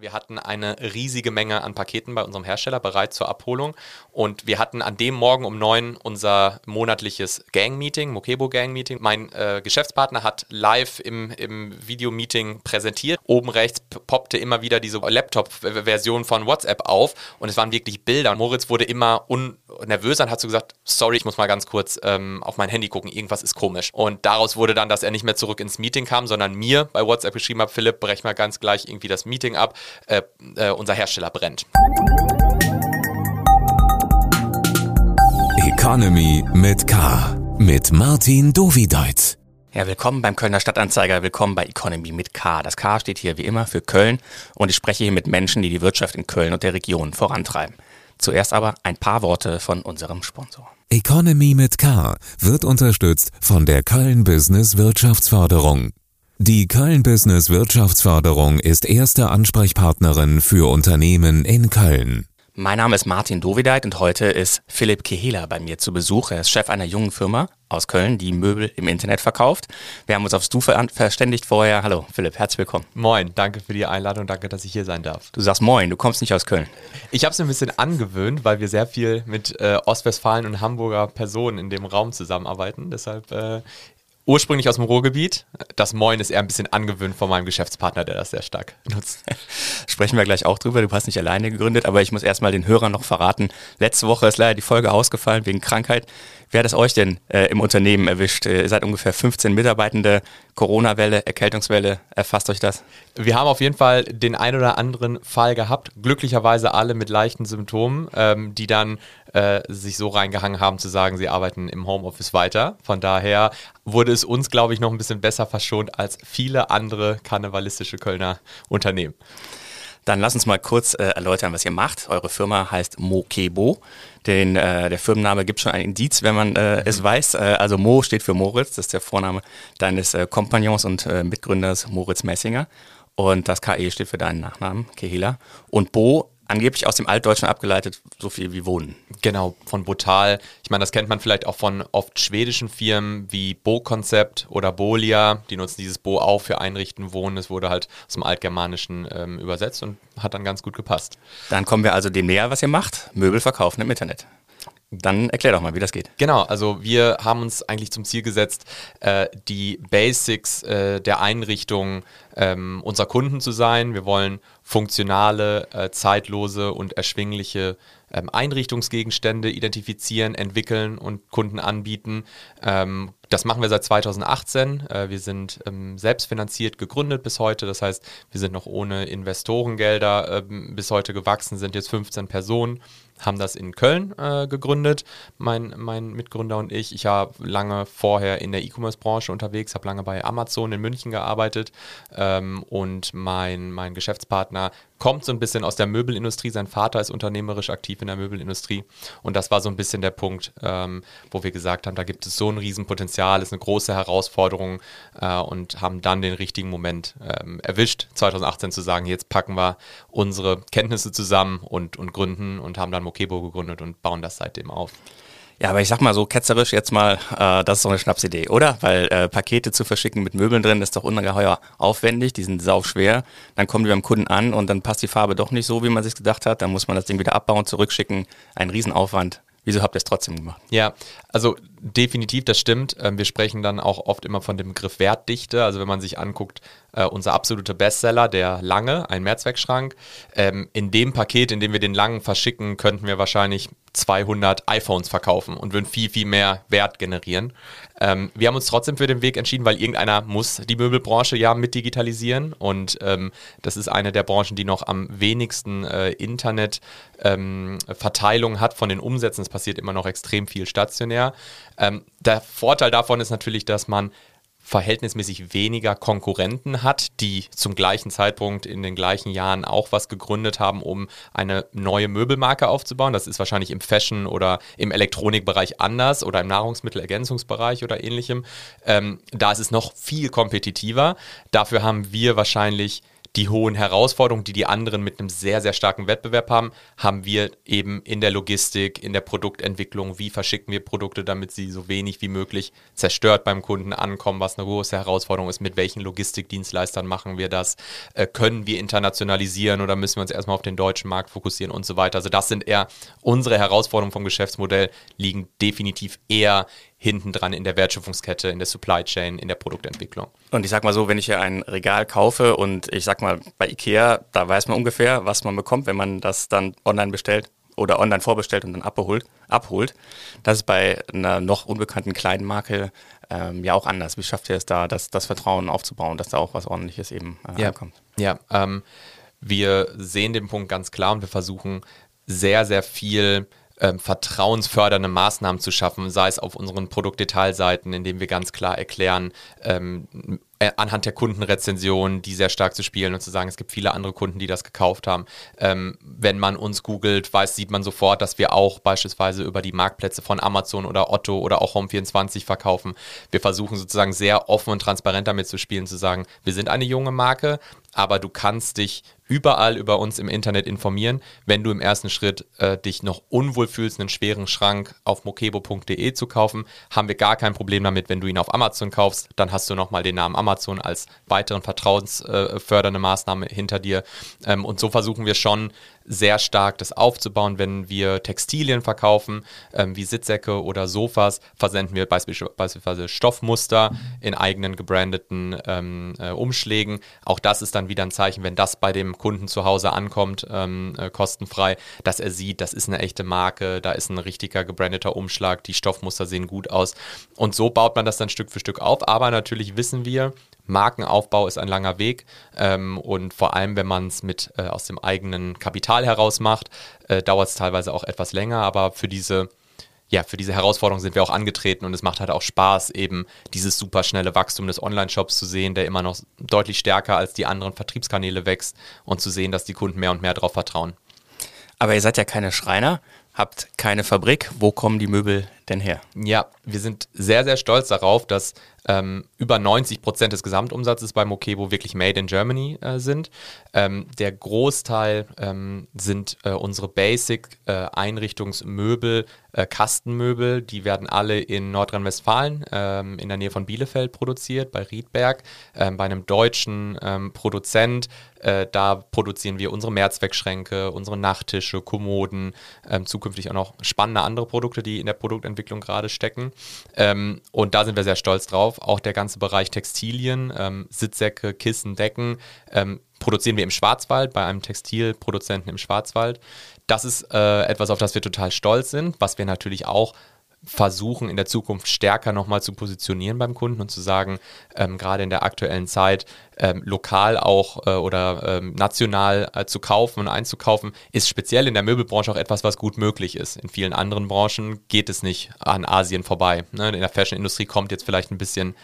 Wir hatten eine riesige Menge an Paketen bei unserem Hersteller bereit zur Abholung und wir hatten an dem Morgen um neun unser monatliches Gang-Meeting, Mokebo Gang-Meeting. Mein äh, Geschäftspartner hat live im, im Videomeeting präsentiert. Oben rechts poppte immer wieder diese Laptop-Version von WhatsApp auf und es waren wirklich Bilder. Moritz wurde immer nervöser und hat so gesagt, sorry, ich muss mal ganz kurz ähm, auf mein Handy gucken, irgendwas ist komisch. Und daraus wurde dann, dass er nicht mehr zurück ins Meeting kam, sondern mir bei WhatsApp geschrieben hat, Philipp, brech mal ganz gleich irgendwie das Meeting ab äh, äh, unser Hersteller brennt. Economy mit K. Mit Martin Dovideit. Ja, willkommen beim Kölner Stadtanzeiger, willkommen bei Economy mit K. Das K steht hier wie immer für Köln und ich spreche hier mit Menschen, die die Wirtschaft in Köln und der Region vorantreiben. Zuerst aber ein paar Worte von unserem Sponsor. Economy mit K wird unterstützt von der Köln Business Wirtschaftsförderung. Die Köln Business Wirtschaftsförderung ist erste Ansprechpartnerin für Unternehmen in Köln. Mein Name ist Martin Dovideit und heute ist Philipp Kehela bei mir zu Besuch. Er ist Chef einer jungen Firma aus Köln, die Möbel im Internet verkauft. Wir haben uns aufs Du verständigt vorher. Hallo Philipp, herzlich willkommen. Moin, danke für die Einladung, danke, dass ich hier sein darf. Du sagst Moin, du kommst nicht aus Köln. Ich habe es mir ein bisschen angewöhnt, weil wir sehr viel mit äh, Ostwestfalen und Hamburger Personen in dem Raum zusammenarbeiten. Deshalb äh, ursprünglich aus dem Ruhrgebiet. Das Moin ist eher ein bisschen angewöhnt von meinem Geschäftspartner, der das sehr stark nutzt. Sprechen wir gleich auch drüber. Du hast nicht alleine gegründet, aber ich muss erstmal den Hörern noch verraten. Letzte Woche ist leider die Folge ausgefallen wegen Krankheit. Wie hat es euch denn äh, im Unternehmen erwischt? Ihr seid ungefähr 15 Mitarbeitende. Corona-Welle, Erkältungswelle, erfasst euch das? Wir haben auf jeden Fall den ein oder anderen Fall gehabt. Glücklicherweise alle mit leichten Symptomen, ähm, die dann äh, sich so reingehangen haben zu sagen, sie arbeiten im Homeoffice weiter. Von daher wurde es uns, glaube ich, noch ein bisschen besser verschont als viele andere karnevalistische Kölner Unternehmen. Dann lass uns mal kurz äh, erläutern, was ihr macht. Eure Firma heißt Mokebo. Den, äh, der Firmenname gibt schon ein Indiz, wenn man äh, es weiß. Äh, also Mo steht für Moritz, das ist der Vorname deines äh, Kompagnons und äh, Mitgründers Moritz Messinger. Und das KE steht für deinen Nachnamen, Kehila. Und Bo angeblich aus dem Altdeutschen abgeleitet, so viel wie Wohnen. Genau, von Botal. Ich meine, das kennt man vielleicht auch von oft schwedischen Firmen wie Bo-Konzept oder Bolia. Die nutzen dieses Bo auch für Einrichten, Wohnen. Es wurde halt aus dem Altgermanischen ähm, übersetzt und hat dann ganz gut gepasst. Dann kommen wir also dem näher, was ihr macht. Möbel verkaufen im Internet. Dann erklär doch mal, wie das geht. Genau, also wir haben uns eigentlich zum Ziel gesetzt, äh, die Basics äh, der Einrichtung ähm, unserer Kunden zu sein. Wir wollen funktionale, äh, zeitlose und erschwingliche Einrichtungsgegenstände identifizieren, entwickeln und Kunden anbieten. Ähm, das machen wir seit 2018. Äh, wir sind ähm, selbstfinanziert gegründet bis heute. Das heißt, wir sind noch ohne Investorengelder ähm, bis heute gewachsen, sind jetzt 15 Personen haben das in Köln äh, gegründet, mein, mein Mitgründer und ich. Ich habe lange vorher in der E-Commerce-Branche unterwegs, habe lange bei Amazon in München gearbeitet ähm, und mein, mein Geschäftspartner kommt so ein bisschen aus der Möbelindustrie. Sein Vater ist unternehmerisch aktiv in der Möbelindustrie und das war so ein bisschen der Punkt, ähm, wo wir gesagt haben, da gibt es so ein Riesenpotenzial, ist eine große Herausforderung äh, und haben dann den richtigen Moment ähm, erwischt, 2018 zu sagen, jetzt packen wir unsere Kenntnisse zusammen und, und gründen und haben dann Mokebo gegründet und bauen das seitdem auf. Ja, aber ich sag mal so ketzerisch jetzt mal, äh, das ist doch eine Schnapsidee, oder? Weil äh, Pakete zu verschicken mit Möbeln drin ist doch ungeheuer aufwendig, die sind sau schwer. Dann kommen die beim Kunden an und dann passt die Farbe doch nicht so, wie man sich gedacht hat. Dann muss man das Ding wieder abbauen, zurückschicken. Ein Riesenaufwand. Wieso habt ihr es trotzdem gemacht? Ja, also definitiv, das stimmt. Ähm, wir sprechen dann auch oft immer von dem Begriff Wertdichte. Also wenn man sich anguckt, äh, unser absoluter Bestseller, der Lange, ein Mehrzweckschrank. Ähm, in dem Paket, in dem wir den Langen verschicken, könnten wir wahrscheinlich 200 iPhones verkaufen und würden viel, viel mehr Wert generieren. Ähm, wir haben uns trotzdem für den Weg entschieden, weil irgendeiner muss die Möbelbranche ja mit digitalisieren und das ist eine der Branchen, die noch am wenigsten äh, Internetverteilung hat von den Umsätzen. Es passiert immer noch extrem viel stationär. Ähm, der Vorteil davon ist natürlich, dass man verhältnismäßig weniger Konkurrenten hat, die zum gleichen Zeitpunkt in den gleichen Jahren auch was gegründet haben, um eine neue Möbelmarke aufzubauen. Das ist wahrscheinlich im Fashion- oder im Elektronikbereich anders oder im Nahrungsmittelergänzungsbereich oder ähnlichem. Ähm, da ist es noch viel kompetitiver. Dafür haben wir wahrscheinlich die hohen Herausforderungen, die die anderen mit einem sehr, sehr starken Wettbewerb haben, haben wir eben in der Logistik, in der Produktentwicklung. Wie verschicken wir Produkte, damit sie so wenig wie möglich zerstört beim Kunden ankommen, was eine große Herausforderung ist. Mit welchen Logistikdienstleistern machen wir das? Äh, können wir internationalisieren oder müssen wir uns erstmal auf den deutschen Markt fokussieren und so weiter? Also das sind eher unsere Herausforderungen vom Geschäftsmodell, liegen definitiv eher hinten dran in der Wertschöpfungskette, in der Supply Chain, in der Produktentwicklung. Und ich sag mal so, wenn ich hier ein Regal kaufe und ich sag mal bei Ikea, da weiß man ungefähr, was man bekommt, wenn man das dann online bestellt oder online vorbestellt und dann abholt. abholt. Das ist bei einer noch unbekannten kleinen Marke ähm, ja auch anders. Wie schafft ihr es da, das, das Vertrauen aufzubauen, dass da auch was Ordentliches eben äh, ja. ankommt? Ja, ähm, wir sehen den Punkt ganz klar und wir versuchen sehr, sehr viel ähm, vertrauensfördernde Maßnahmen zu schaffen, sei es auf unseren Produktdetailseiten, indem wir ganz klar erklären, ähm, äh, anhand der Kundenrezensionen, die sehr stark zu spielen und zu sagen, es gibt viele andere Kunden, die das gekauft haben. Ähm, wenn man uns googelt, weiß, sieht man sofort, dass wir auch beispielsweise über die Marktplätze von Amazon oder Otto oder auch Home24 verkaufen. Wir versuchen sozusagen sehr offen und transparent damit zu spielen, zu sagen, wir sind eine junge Marke, aber du kannst dich überall über uns im Internet informieren. Wenn du im ersten Schritt äh, dich noch unwohl fühlst, einen schweren Schrank auf mokebo.de zu kaufen, haben wir gar kein Problem damit. Wenn du ihn auf Amazon kaufst, dann hast du nochmal den Namen Amazon als weiteren vertrauensfördernde äh, Maßnahme hinter dir. Ähm, und so versuchen wir schon sehr stark das aufzubauen. Wenn wir Textilien verkaufen, ähm, wie Sitzsäcke oder Sofas, versenden wir beispielsweise Stoffmuster in eigenen gebrandeten ähm, äh, Umschlägen. Auch das ist dann wieder ein Zeichen, wenn das bei dem Kunden zu Hause ankommt, ähm, äh, kostenfrei, dass er sieht, das ist eine echte Marke, da ist ein richtiger gebrandeter Umschlag, die Stoffmuster sehen gut aus. Und so baut man das dann Stück für Stück auf. Aber natürlich wissen wir, Markenaufbau ist ein langer Weg ähm, und vor allem, wenn man es mit äh, aus dem eigenen Kapital heraus macht, äh, dauert es teilweise auch etwas länger. Aber für diese ja, für diese Herausforderung sind wir auch angetreten und es macht halt auch Spaß, eben dieses superschnelle Wachstum des Online-Shops zu sehen, der immer noch deutlich stärker als die anderen Vertriebskanäle wächst und zu sehen, dass die Kunden mehr und mehr darauf vertrauen. Aber ihr seid ja keine Schreiner, habt keine Fabrik. Wo kommen die Möbel denn her? Ja, wir sind sehr, sehr stolz darauf, dass ähm, über 90 Prozent des Gesamtumsatzes bei Mokebo wirklich made in Germany äh, sind. Ähm, der Großteil ähm, sind äh, unsere Basic-Einrichtungsmöbel, äh, äh, Kastenmöbel. Die werden alle in Nordrhein-Westfalen ähm, in der Nähe von Bielefeld produziert, bei Riedberg, ähm, bei einem deutschen ähm, Produzent. Äh, da produzieren wir unsere Mehrzweckschränke, unsere Nachttische, Kommoden, zukünftig auch noch spannende andere Produkte, die in der Produktentwicklung gerade stecken. und da sind wir sehr stolz drauf drauf. Auch der ganze Bereich Textilien, ähm, Sitzsäcke, Kissen, Decken ähm, produzieren wir im Schwarzwald bei einem Textilproduzenten im Schwarzwald. Das ist äh, etwas, auf das wir total stolz sind, was wir natürlich auch versuchen in der Zukunft stärker nochmal zu positionieren beim Kunden und zu sagen, ähm, gerade in der aktuellen Zeit ähm, lokal auch äh, oder ähm, national äh, zu kaufen und einzukaufen, ist speziell in der Möbelbranche auch etwas, was gut möglich ist. In vielen anderen Branchen geht es nicht an Asien vorbei. Ne? In der Fashion-Industrie kommt jetzt vielleicht ein bisschen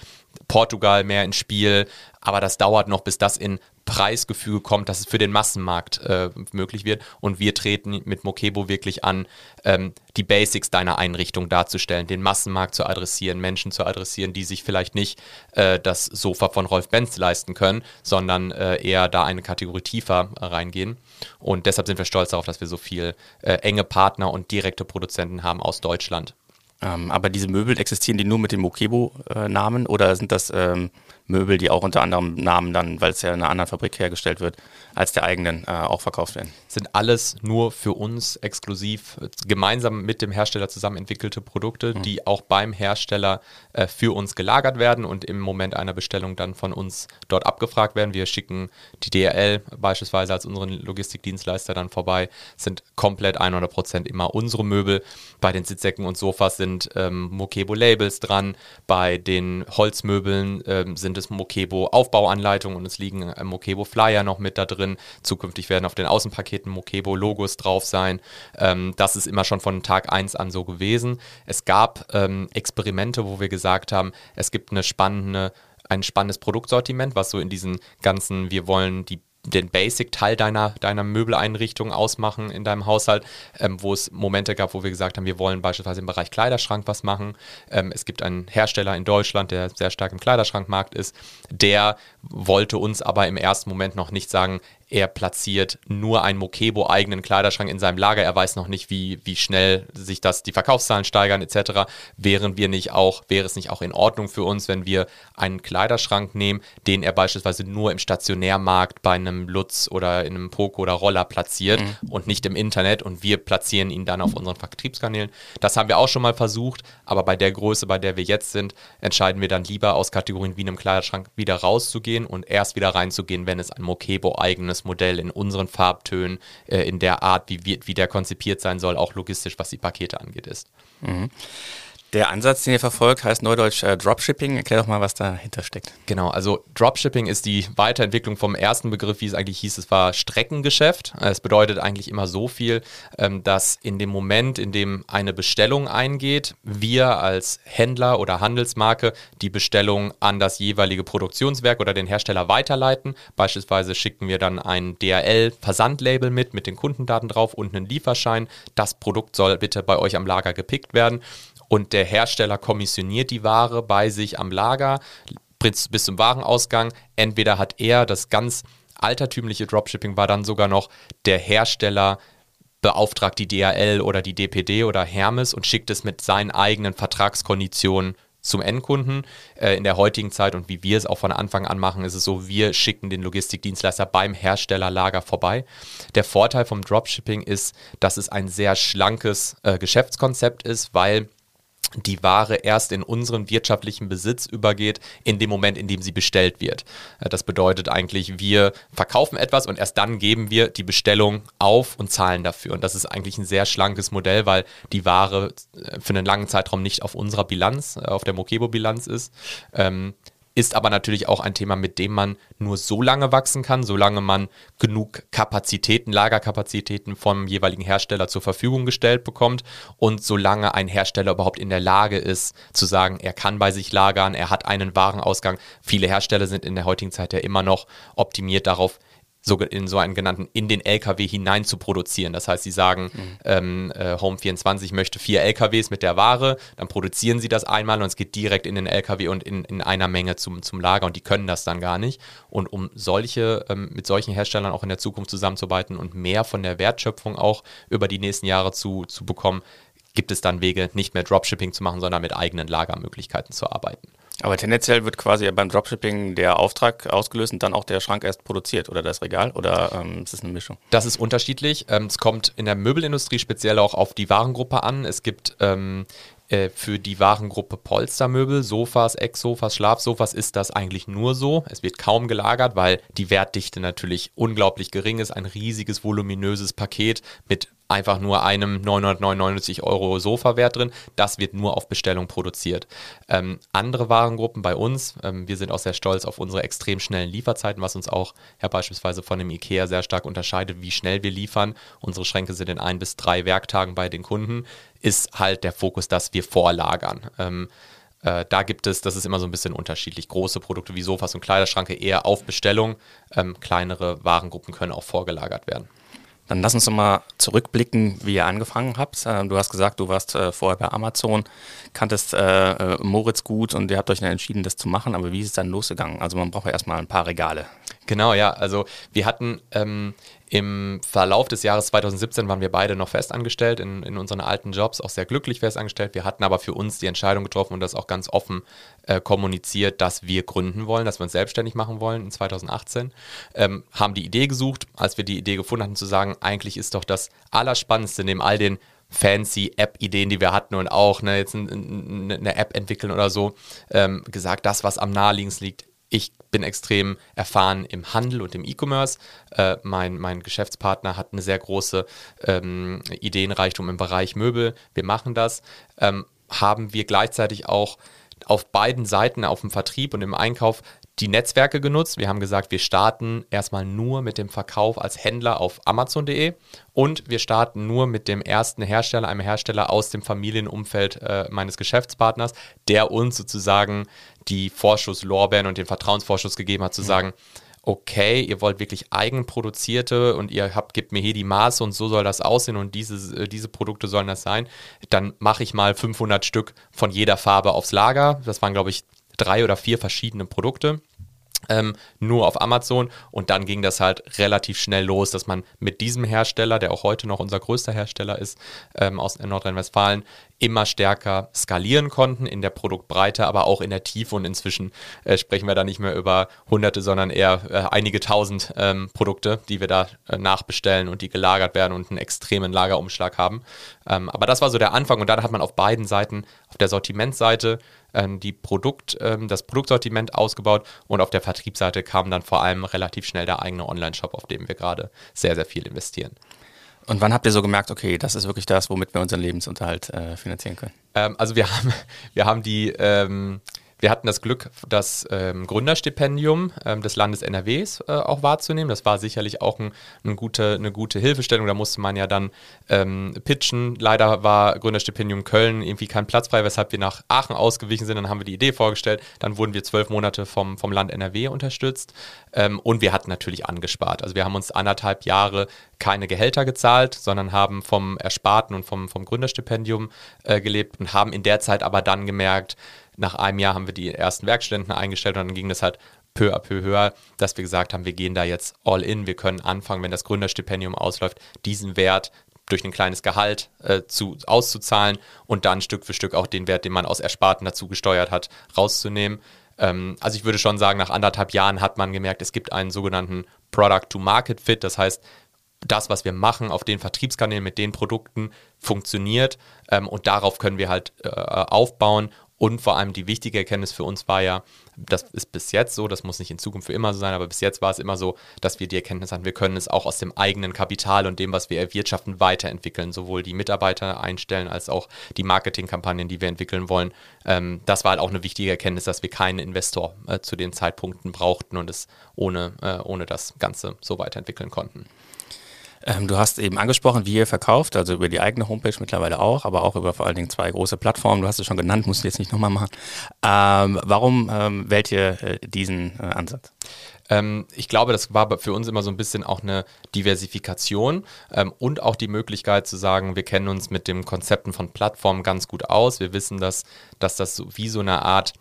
Portugal mehr ins Spiel, aber das dauert noch, bis das in Preisgefüge kommt, dass es für den Massenmarkt äh, möglich wird. Und wir treten mit Mokebo wirklich an, ähm, die Basics deiner Einrichtung darzustellen, den Massenmarkt zu adressieren, Menschen zu adressieren, die sich vielleicht nicht äh, das Sofa von Rolf Benz leisten können, sondern äh, eher da eine Kategorie tiefer reingehen. Und deshalb sind wir stolz darauf, dass wir so viel äh, enge Partner und direkte Produzenten haben aus Deutschland. Ähm, aber diese Möbel existieren die nur mit dem Mokebo-Namen oder sind das ähm, Möbel, die auch unter anderem Namen dann, weil es ja in einer anderen Fabrik hergestellt wird, als der eigenen äh, auch verkauft werden? Sind alles nur für uns exklusiv äh, gemeinsam mit dem Hersteller zusammen entwickelte Produkte, mhm. die auch beim Hersteller äh, für uns gelagert werden und im Moment einer Bestellung dann von uns dort abgefragt werden. Wir schicken die DRL beispielsweise als unseren Logistikdienstleister dann vorbei, sind komplett 100% immer unsere Möbel. Bei den Sitzsäcken und Sofas sind ähm, Mokebo-Labels dran, bei den Holzmöbeln ähm, sind es Mokebo-Aufbauanleitungen und es liegen äh, Mokebo-Flyer noch mit da drin. Zukünftig werden auf den Außenpaketen Mokebo-Logos drauf sein. Ähm, das ist immer schon von Tag 1 an so gewesen. Es gab ähm, Experimente, wo wir gesagt haben, es gibt eine spannende ein spannendes Produktsortiment, was so in diesen ganzen, wir wollen die den Basic-Teil deiner, deiner Möbeleinrichtung ausmachen in deinem Haushalt, ähm, wo es Momente gab, wo wir gesagt haben, wir wollen beispielsweise im Bereich Kleiderschrank was machen. Ähm, es gibt einen Hersteller in Deutschland, der sehr stark im Kleiderschrankmarkt ist, der wollte uns aber im ersten Moment noch nicht sagen, er platziert nur einen Mokebo-eigenen Kleiderschrank in seinem Lager. Er weiß noch nicht, wie, wie schnell sich das die Verkaufszahlen steigern etc. Wären wir nicht auch, wäre es nicht auch in Ordnung für uns, wenn wir einen Kleiderschrank nehmen, den er beispielsweise nur im Stationärmarkt bei einem Lutz oder in einem Poco oder Roller platziert mhm. und nicht im Internet und wir platzieren ihn dann auf unseren Vertriebskanälen. Das haben wir auch schon mal versucht, aber bei der Größe, bei der wir jetzt sind, entscheiden wir dann lieber aus Kategorien wie einem Kleiderschrank wieder rauszugehen und erst wieder reinzugehen, wenn es ein Mokebo-eigenes eigenes Modell in unseren Farbtönen, äh, in der Art, wie, wie, wie der konzipiert sein soll, auch logistisch, was die Pakete angeht, ist. Mhm. Der Ansatz, den ihr verfolgt, heißt neudeutsch äh, Dropshipping. Erklär doch mal, was dahinter steckt. Genau, also Dropshipping ist die Weiterentwicklung vom ersten Begriff, wie es eigentlich hieß. Es war Streckengeschäft. Es bedeutet eigentlich immer so viel, ähm, dass in dem Moment, in dem eine Bestellung eingeht, wir als Händler oder Handelsmarke die Bestellung an das jeweilige Produktionswerk oder den Hersteller weiterleiten. Beispielsweise schicken wir dann ein DRL-Versandlabel mit, mit den Kundendaten drauf und einen Lieferschein. Das Produkt soll bitte bei euch am Lager gepickt werden und der Hersteller kommissioniert die Ware bei sich am Lager bis, bis zum Warenausgang. Entweder hat er das ganz altertümliche Dropshipping war dann sogar noch der Hersteller beauftragt die DHL oder die DPD oder Hermes und schickt es mit seinen eigenen Vertragskonditionen zum Endkunden. Äh, in der heutigen Zeit und wie wir es auch von Anfang an machen, ist es so, wir schicken den Logistikdienstleister beim Herstellerlager vorbei. Der Vorteil vom Dropshipping ist, dass es ein sehr schlankes äh, Geschäftskonzept ist, weil die Ware erst in unseren wirtschaftlichen Besitz übergeht, in dem Moment, in dem sie bestellt wird. Äh, das bedeutet eigentlich, wir verkaufen etwas und erst dann geben wir die Bestellung auf und zahlen dafür. Und das ist eigentlich ein sehr schlankes Modell, weil die Ware äh, für einen langen Zeitraum nicht auf unserer Bilanz, äh, auf der Mokebo-Bilanz ist. Ähm, ist aber natürlich auch ein Thema, mit dem man nur so lange wachsen kann, solange man genug Kapazitäten, Lagerkapazitäten vom jeweiligen Hersteller zur Verfügung gestellt bekommt und solange ein Hersteller überhaupt in der Lage ist zu sagen, er kann bei sich lagern, er hat einen Warenausgang. Viele Hersteller sind in der heutigen Zeit ja immer noch optimiert darauf, so in so einen genannten in den LKW hinein zu produzieren. Das heißt, sie sagen, mhm. ähm, äh, Home24 möchte vier LKWs mit der Ware, dann produzieren sie das einmal und es geht direkt in den LKW und in, in einer Menge zum, zum Lager und die können das dann gar nicht. Und um solche, ähm, mit solchen Herstellern auch in der Zukunft zusammenzuarbeiten und mehr von der Wertschöpfung auch über die nächsten Jahre zu, zu bekommen, gibt es dann Wege, nicht mehr Dropshipping zu machen, sondern mit eigenen Lagermöglichkeiten zu arbeiten. Aber tendenziell wird quasi beim Dropshipping der Auftrag ausgelöst und dann auch der Schrank erst produziert oder das Regal oder ähm, ist es eine Mischung? Das ist unterschiedlich. Ähm, es kommt in der Möbelindustrie speziell auch auf die Warengruppe an. Es gibt ähm, äh, für die Warengruppe Polstermöbel, Sofas, Ecksofas, Schlafsofas ist das eigentlich nur so. Es wird kaum gelagert, weil die Wertdichte natürlich unglaublich gering ist. Ein riesiges, voluminöses Paket mit einfach nur einem 999 Euro Sofa-Wert drin. Das wird nur auf Bestellung produziert. Ähm, andere Warengruppen bei uns, ähm, wir sind auch sehr stolz auf unsere extrem schnellen Lieferzeiten, was uns auch ja beispielsweise von dem IKEA sehr stark unterscheidet, wie schnell wir liefern. Unsere Schränke sind in ein bis drei Werktagen bei den Kunden. Ist halt der Fokus, dass wir vorlagern. Ähm, äh, da gibt es, das ist immer so ein bisschen unterschiedlich. Große Produkte wie Sofas und Kleiderschranke eher auf Bestellung. Ähm, kleinere Warengruppen können auch vorgelagert werden. Dann lass uns doch mal zurückblicken, wie ihr angefangen habt. Ähm, du hast gesagt, du warst äh, vorher bei Amazon, kanntest äh, äh, Moritz gut und ihr habt euch dann entschieden, das zu machen. Aber wie ist es dann losgegangen? Also man braucht ja erstmal ein paar Regale. Genau, ja. Also wir hatten ähm, im Verlauf des Jahres 2017 waren wir beide noch festangestellt in, in unseren alten Jobs, auch sehr glücklich festangestellt. Wir hatten aber für uns die Entscheidung getroffen und das auch ganz offen äh, kommuniziert, dass wir gründen wollen, dass wir uns selbstständig machen wollen in 2018. Ähm, haben die Idee gesucht, als wir die Idee gefunden hatten, zu sagen, eigentlich ist doch das Allerspannendste neben all den fancy App-Ideen, die wir hatten und auch ne, jetzt ein, eine App entwickeln oder so, ähm, gesagt, das, was am naheliegendsten liegt, ich bin extrem erfahren im Handel und im E-Commerce. Äh, mein, mein Geschäftspartner hat eine sehr große ähm, Ideenreichtum im Bereich Möbel. Wir machen das. Ähm, haben wir gleichzeitig auch auf beiden Seiten, auf dem Vertrieb und im Einkauf, die Netzwerke genutzt. Wir haben gesagt, wir starten erstmal nur mit dem Verkauf als Händler auf Amazon.de und wir starten nur mit dem ersten Hersteller, einem Hersteller aus dem Familienumfeld äh, meines Geschäftspartners, der uns sozusagen die Vorschusslorbeeren und den Vertrauensvorschuss gegeben hat, zu sagen, okay, ihr wollt wirklich eigenproduzierte und ihr habt, gebt mir hier die Maße und so soll das aussehen und diese, äh, diese Produkte sollen das sein, dann mache ich mal 500 Stück von jeder Farbe aufs Lager. Das waren, glaube ich, drei oder vier verschiedene Produkte ähm, nur auf Amazon. Und dann ging das halt relativ schnell los, dass man mit diesem Hersteller, der auch heute noch unser größter Hersteller ist ähm, aus Nordrhein-Westfalen, immer stärker skalieren konnten in der Produktbreite, aber auch in der Tiefe und inzwischen äh, sprechen wir da nicht mehr über hunderte, sondern eher äh, einige tausend ähm, Produkte, die wir da äh, nachbestellen und die gelagert werden und einen extremen Lagerumschlag haben. Ähm, aber das war so der Anfang und dann hat man auf beiden Seiten, auf der Sortimentseite ähm, die Produkt, ähm, das Produktsortiment ausgebaut und auf der Vertriebsseite kam dann vor allem relativ schnell der eigene Online-Shop, auf dem wir gerade sehr, sehr viel investieren. Und wann habt ihr so gemerkt, okay, das ist wirklich das, womit wir unseren Lebensunterhalt äh, finanzieren können? Ähm, also wir haben, wir haben die ähm, wir hatten das Glück, das ähm, Gründerstipendium ähm, des Landes NRWs äh, auch wahrzunehmen. Das war sicherlich auch ein, ein gute, eine gute Hilfestellung. Da musste man ja dann ähm, pitchen. Leider war Gründerstipendium Köln irgendwie kein Platz frei, weshalb wir nach Aachen ausgewichen sind. Dann haben wir die Idee vorgestellt. Dann wurden wir zwölf Monate vom, vom Land NRW unterstützt. Ähm, und wir hatten natürlich angespart. Also wir haben uns anderthalb Jahre keine Gehälter gezahlt, sondern haben vom Ersparten und vom, vom Gründerstipendium äh, gelebt und haben in der Zeit aber dann gemerkt, nach einem Jahr haben wir die ersten Werkstudenten eingestellt und dann ging das halt peu à peu höher, dass wir gesagt haben, wir gehen da jetzt all in, wir können anfangen, wenn das Gründerstipendium ausläuft, diesen Wert durch ein kleines Gehalt äh, zu, auszuzahlen und dann Stück für Stück auch den Wert, den man aus Ersparten dazu gesteuert hat, rauszunehmen. Ähm, also ich würde schon sagen, nach anderthalb Jahren hat man gemerkt, es gibt einen sogenannten Product-to-Market-Fit. Das heißt, das, was wir machen auf den Vertriebskanälen mit den Produkten, funktioniert ähm, und darauf können wir halt äh, aufbauen und vor allem die wichtige Erkenntnis für uns war ja, das ist bis jetzt so, das muss nicht in Zukunft für immer so sein, aber bis jetzt war es immer so, dass wir die Erkenntnis hatten, wir können es auch aus dem eigenen Kapital und dem, was wir erwirtschaften, weiterentwickeln, sowohl die Mitarbeiter einstellen als auch die Marketingkampagnen, die wir entwickeln wollen. Ähm, das war halt auch eine wichtige Erkenntnis, dass wir keinen Investor äh, zu den Zeitpunkten brauchten und es ohne, äh, ohne das Ganze so weiterentwickeln konnten. Ähm, du hast eben angesprochen, wie ihr verkauft, also über die eigene Homepage mittlerweile auch, aber auch über vor allen Dingen zwei große Plattformen. Du hast es schon genannt, musst du jetzt nicht nochmal machen. Ähm, warum ähm, wählt ihr äh, diesen äh, Ansatz? Ähm, ich glaube, das war für uns immer so ein bisschen auch eine Diversifikation ähm, und auch die Möglichkeit zu sagen, wir kennen uns mit den Konzepten von Plattformen ganz gut aus. Wir wissen, dass, dass das so, wie so eine Art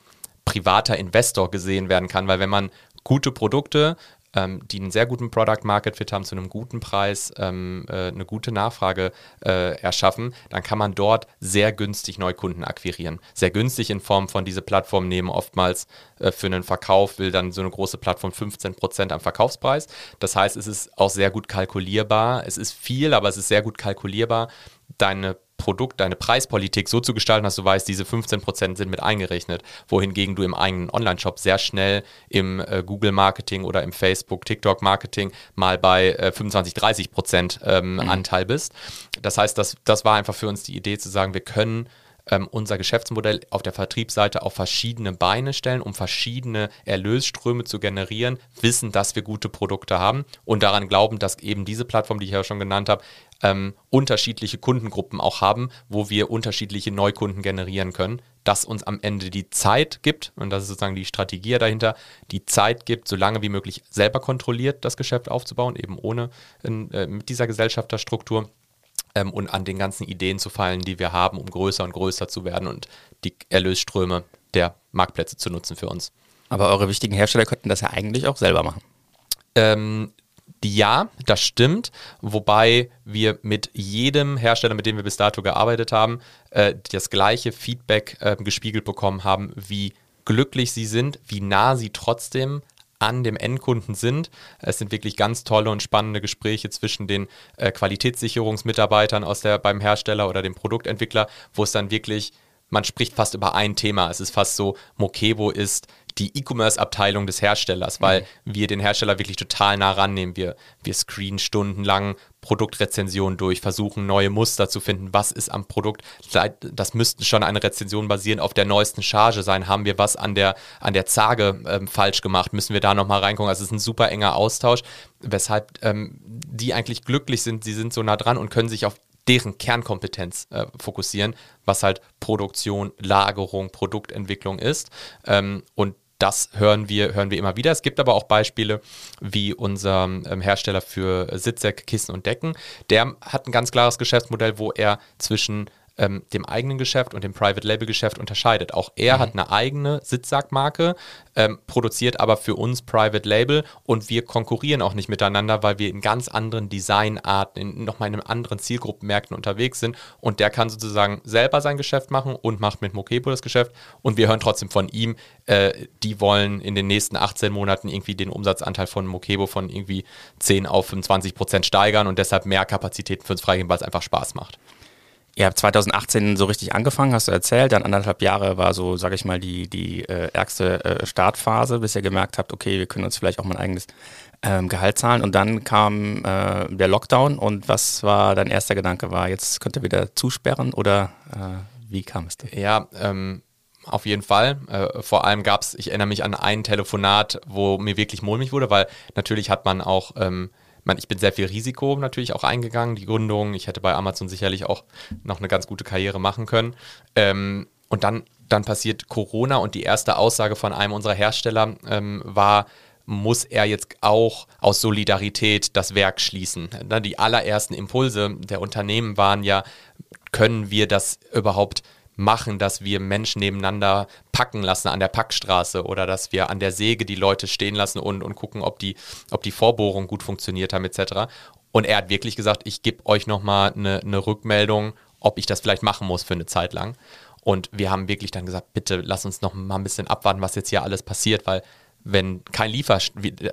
privater Investor gesehen werden kann, weil wenn man gute Produkte ähm, die einen sehr guten Product Market Fit haben, zu einem guten Preis ähm, äh, eine gute Nachfrage äh, erschaffen, dann kann man dort sehr günstig Neukunden akquirieren. Sehr günstig in Form von diese Plattform nehmen oftmals äh, für einen Verkauf, will dann so eine große Plattform 15% am Verkaufspreis. Das heißt, es ist auch sehr gut kalkulierbar. Es ist viel, aber es ist sehr gut kalkulierbar, deine Produkt, deine Preispolitik so zu gestalten, dass du weißt, diese 15% sind mit eingerechnet, wohingegen du im eigenen Online-Shop sehr schnell im äh, Google-Marketing oder im Facebook, TikTok-Marketing mal bei äh, 25, 30% ähm, mhm. Anteil bist. Das heißt, das, das war einfach für uns die Idee zu sagen, wir können ähm, unser Geschäftsmodell auf der Vertriebsseite auf verschiedene Beine stellen, um verschiedene Erlösströme zu generieren, wissen, dass wir gute Produkte haben und daran glauben, dass eben diese Plattform, die ich ja schon genannt habe, ähm, unterschiedliche Kundengruppen auch haben, wo wir unterschiedliche Neukunden generieren können, das uns am Ende die Zeit gibt, und das ist sozusagen die Strategie dahinter, die Zeit gibt, so lange wie möglich selber kontrolliert das Geschäft aufzubauen, eben ohne in, äh, mit dieser Gesellschafterstruktur ähm, und an den ganzen Ideen zu fallen, die wir haben, um größer und größer zu werden und die Erlösströme der Marktplätze zu nutzen für uns. Aber eure wichtigen Hersteller könnten das ja eigentlich auch selber machen. Ähm, ja, das stimmt, wobei wir mit jedem Hersteller, mit dem wir bis dato gearbeitet haben, äh, das gleiche Feedback äh, gespiegelt bekommen haben, wie glücklich sie sind, wie nah sie trotzdem an dem Endkunden sind. Es sind wirklich ganz tolle und spannende Gespräche zwischen den äh, Qualitätssicherungsmitarbeitern aus der, beim Hersteller oder dem Produktentwickler, wo es dann wirklich, man spricht fast über ein Thema. Es ist fast so, Mokebo ist die E-Commerce-Abteilung des Herstellers, weil mhm. wir den Hersteller wirklich total nah rannehmen. Wir, wir screenen stundenlang Produktrezensionen durch, versuchen neue Muster zu finden. Was ist am Produkt? Das müssten schon eine Rezension basieren auf der neuesten Charge sein. Haben wir was an der, an der Zage ähm, falsch gemacht? Müssen wir da nochmal reingucken? Also es ist ein super enger Austausch, weshalb ähm, die eigentlich glücklich sind. Sie sind so nah dran und können sich auf deren Kernkompetenz äh, fokussieren, was halt Produktion, Lagerung, Produktentwicklung ist. Ähm, und das hören wir, hören wir immer wieder. Es gibt aber auch Beispiele wie unser ähm, Hersteller für Sitzsäcke, Kissen und Decken. Der hat ein ganz klares Geschäftsmodell, wo er zwischen ähm, dem eigenen Geschäft und dem Private Label Geschäft unterscheidet. Auch er mhm. hat eine eigene Sitzsackmarke, ähm, produziert aber für uns Private Label und wir konkurrieren auch nicht miteinander, weil wir in ganz anderen Designarten, in nochmal in anderen Zielgruppenmärkten unterwegs sind und der kann sozusagen selber sein Geschäft machen und macht mit Mokebo das Geschäft und wir hören trotzdem von ihm, äh, die wollen in den nächsten 18 Monaten irgendwie den Umsatzanteil von Mokebo von irgendwie 10 auf 25 Prozent steigern und deshalb mehr Kapazitäten für uns freigeben, weil es einfach Spaß macht. Ihr habt 2018 so richtig angefangen, hast du erzählt. Dann anderthalb Jahre war so, sage ich mal, die, die äh, ärgste äh, Startphase, bis ihr gemerkt habt, okay, wir können uns vielleicht auch mal ein eigenes ähm, Gehalt zahlen. Und dann kam äh, der Lockdown. Und was war dein erster Gedanke? War, jetzt könnt ihr wieder zusperren oder äh, wie kam es da? Ja, ähm, auf jeden Fall. Äh, vor allem gab es, ich erinnere mich an ein Telefonat, wo mir wirklich mulmig wurde, weil natürlich hat man auch... Ähm, meine, ich bin sehr viel Risiko natürlich auch eingegangen, die Gründung. Ich hätte bei Amazon sicherlich auch noch eine ganz gute Karriere machen können. Ähm, und dann, dann passiert Corona und die erste Aussage von einem unserer Hersteller ähm, war, muss er jetzt auch aus Solidarität das Werk schließen. Die allerersten Impulse der Unternehmen waren ja, können wir das überhaupt machen, dass wir Menschen nebeneinander packen lassen an der Packstraße oder dass wir an der Säge die Leute stehen lassen und, und gucken, ob die, ob die Vorbohrungen gut funktioniert haben etc. Und er hat wirklich gesagt, ich gebe euch nochmal eine, eine Rückmeldung, ob ich das vielleicht machen muss für eine Zeit lang. Und wir haben wirklich dann gesagt, bitte lass uns noch mal ein bisschen abwarten, was jetzt hier alles passiert, weil wenn kein Liefer,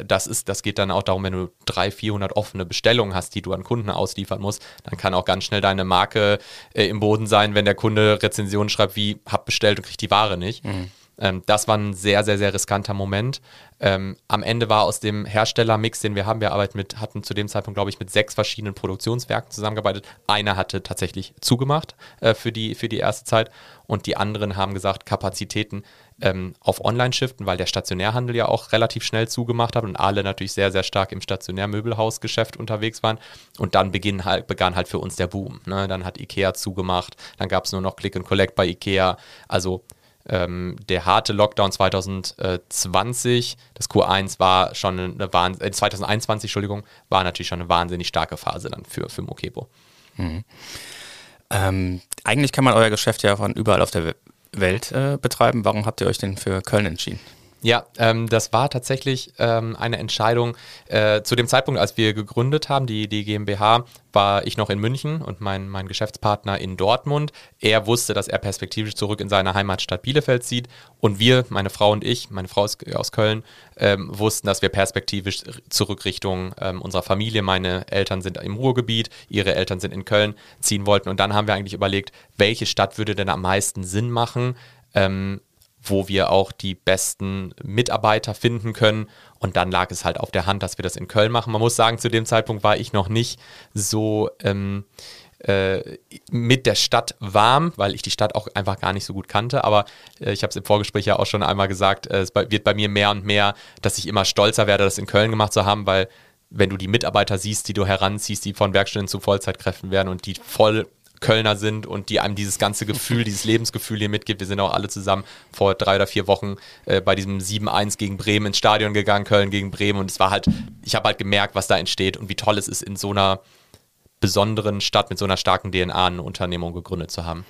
das ist, das geht dann auch darum, wenn du 300, 400 offene Bestellungen hast, die du an Kunden ausliefern musst, dann kann auch ganz schnell deine Marke äh, im Boden sein, wenn der Kunde Rezensionen schreibt, wie hab bestellt und kriegt die Ware nicht. Mhm. Ähm, das war ein sehr, sehr, sehr riskanter Moment. Ähm, am Ende war aus dem Herstellermix, den wir haben, wir arbeiten mit, hatten zu dem Zeitpunkt, glaube ich, mit sechs verschiedenen Produktionswerken zusammengearbeitet. Einer hatte tatsächlich zugemacht äh, für, die, für die erste Zeit und die anderen haben gesagt, Kapazitäten ähm, auf Online shiften, weil der Stationärhandel ja auch relativ schnell zugemacht hat und alle natürlich sehr, sehr stark im Stationärmöbelhausgeschäft unterwegs waren. Und dann beginn halt, begann halt für uns der Boom. Ne? Dann hat Ikea zugemacht, dann gab es nur noch Click and Collect bei Ikea. Also ähm, der harte Lockdown 2020, das Q1 war schon eine Wahnsinn, äh, 2021, Entschuldigung, war natürlich schon eine wahnsinnig starke Phase dann für, für Mokebo. Mhm. Ähm, eigentlich kann man euer Geschäft ja von überall auf der Welt äh, betreiben. Warum habt ihr euch denn für Köln entschieden? Ja, ähm, das war tatsächlich ähm, eine Entscheidung. Äh, zu dem Zeitpunkt, als wir gegründet haben, die, die GmbH, war ich noch in München und mein, mein Geschäftspartner in Dortmund. Er wusste, dass er perspektivisch zurück in seine Heimatstadt Bielefeld zieht. Und wir, meine Frau und ich, meine Frau ist aus Köln, ähm, wussten, dass wir perspektivisch zurück Richtung ähm, unserer Familie, meine Eltern sind im Ruhrgebiet, ihre Eltern sind in Köln, ziehen wollten. Und dann haben wir eigentlich überlegt, welche Stadt würde denn am meisten Sinn machen? Ähm, wo wir auch die besten Mitarbeiter finden können. Und dann lag es halt auf der Hand, dass wir das in Köln machen. Man muss sagen, zu dem Zeitpunkt war ich noch nicht so ähm, äh, mit der Stadt warm, weil ich die Stadt auch einfach gar nicht so gut kannte. Aber äh, ich habe es im Vorgespräch ja auch schon einmal gesagt, äh, es wird bei mir mehr und mehr, dass ich immer stolzer werde, das in Köln gemacht zu haben, weil wenn du die Mitarbeiter siehst, die du heranziehst, die von Werkstätten zu Vollzeitkräften werden und die voll Kölner sind und die einem dieses ganze Gefühl, dieses Lebensgefühl hier mitgibt. Wir sind auch alle zusammen vor drei oder vier Wochen äh, bei diesem 7-1 gegen Bremen ins Stadion gegangen, Köln gegen Bremen und es war halt, ich habe halt gemerkt, was da entsteht und wie toll es ist, in so einer besonderen Stadt mit so einer starken DNA eine Unternehmung gegründet zu haben.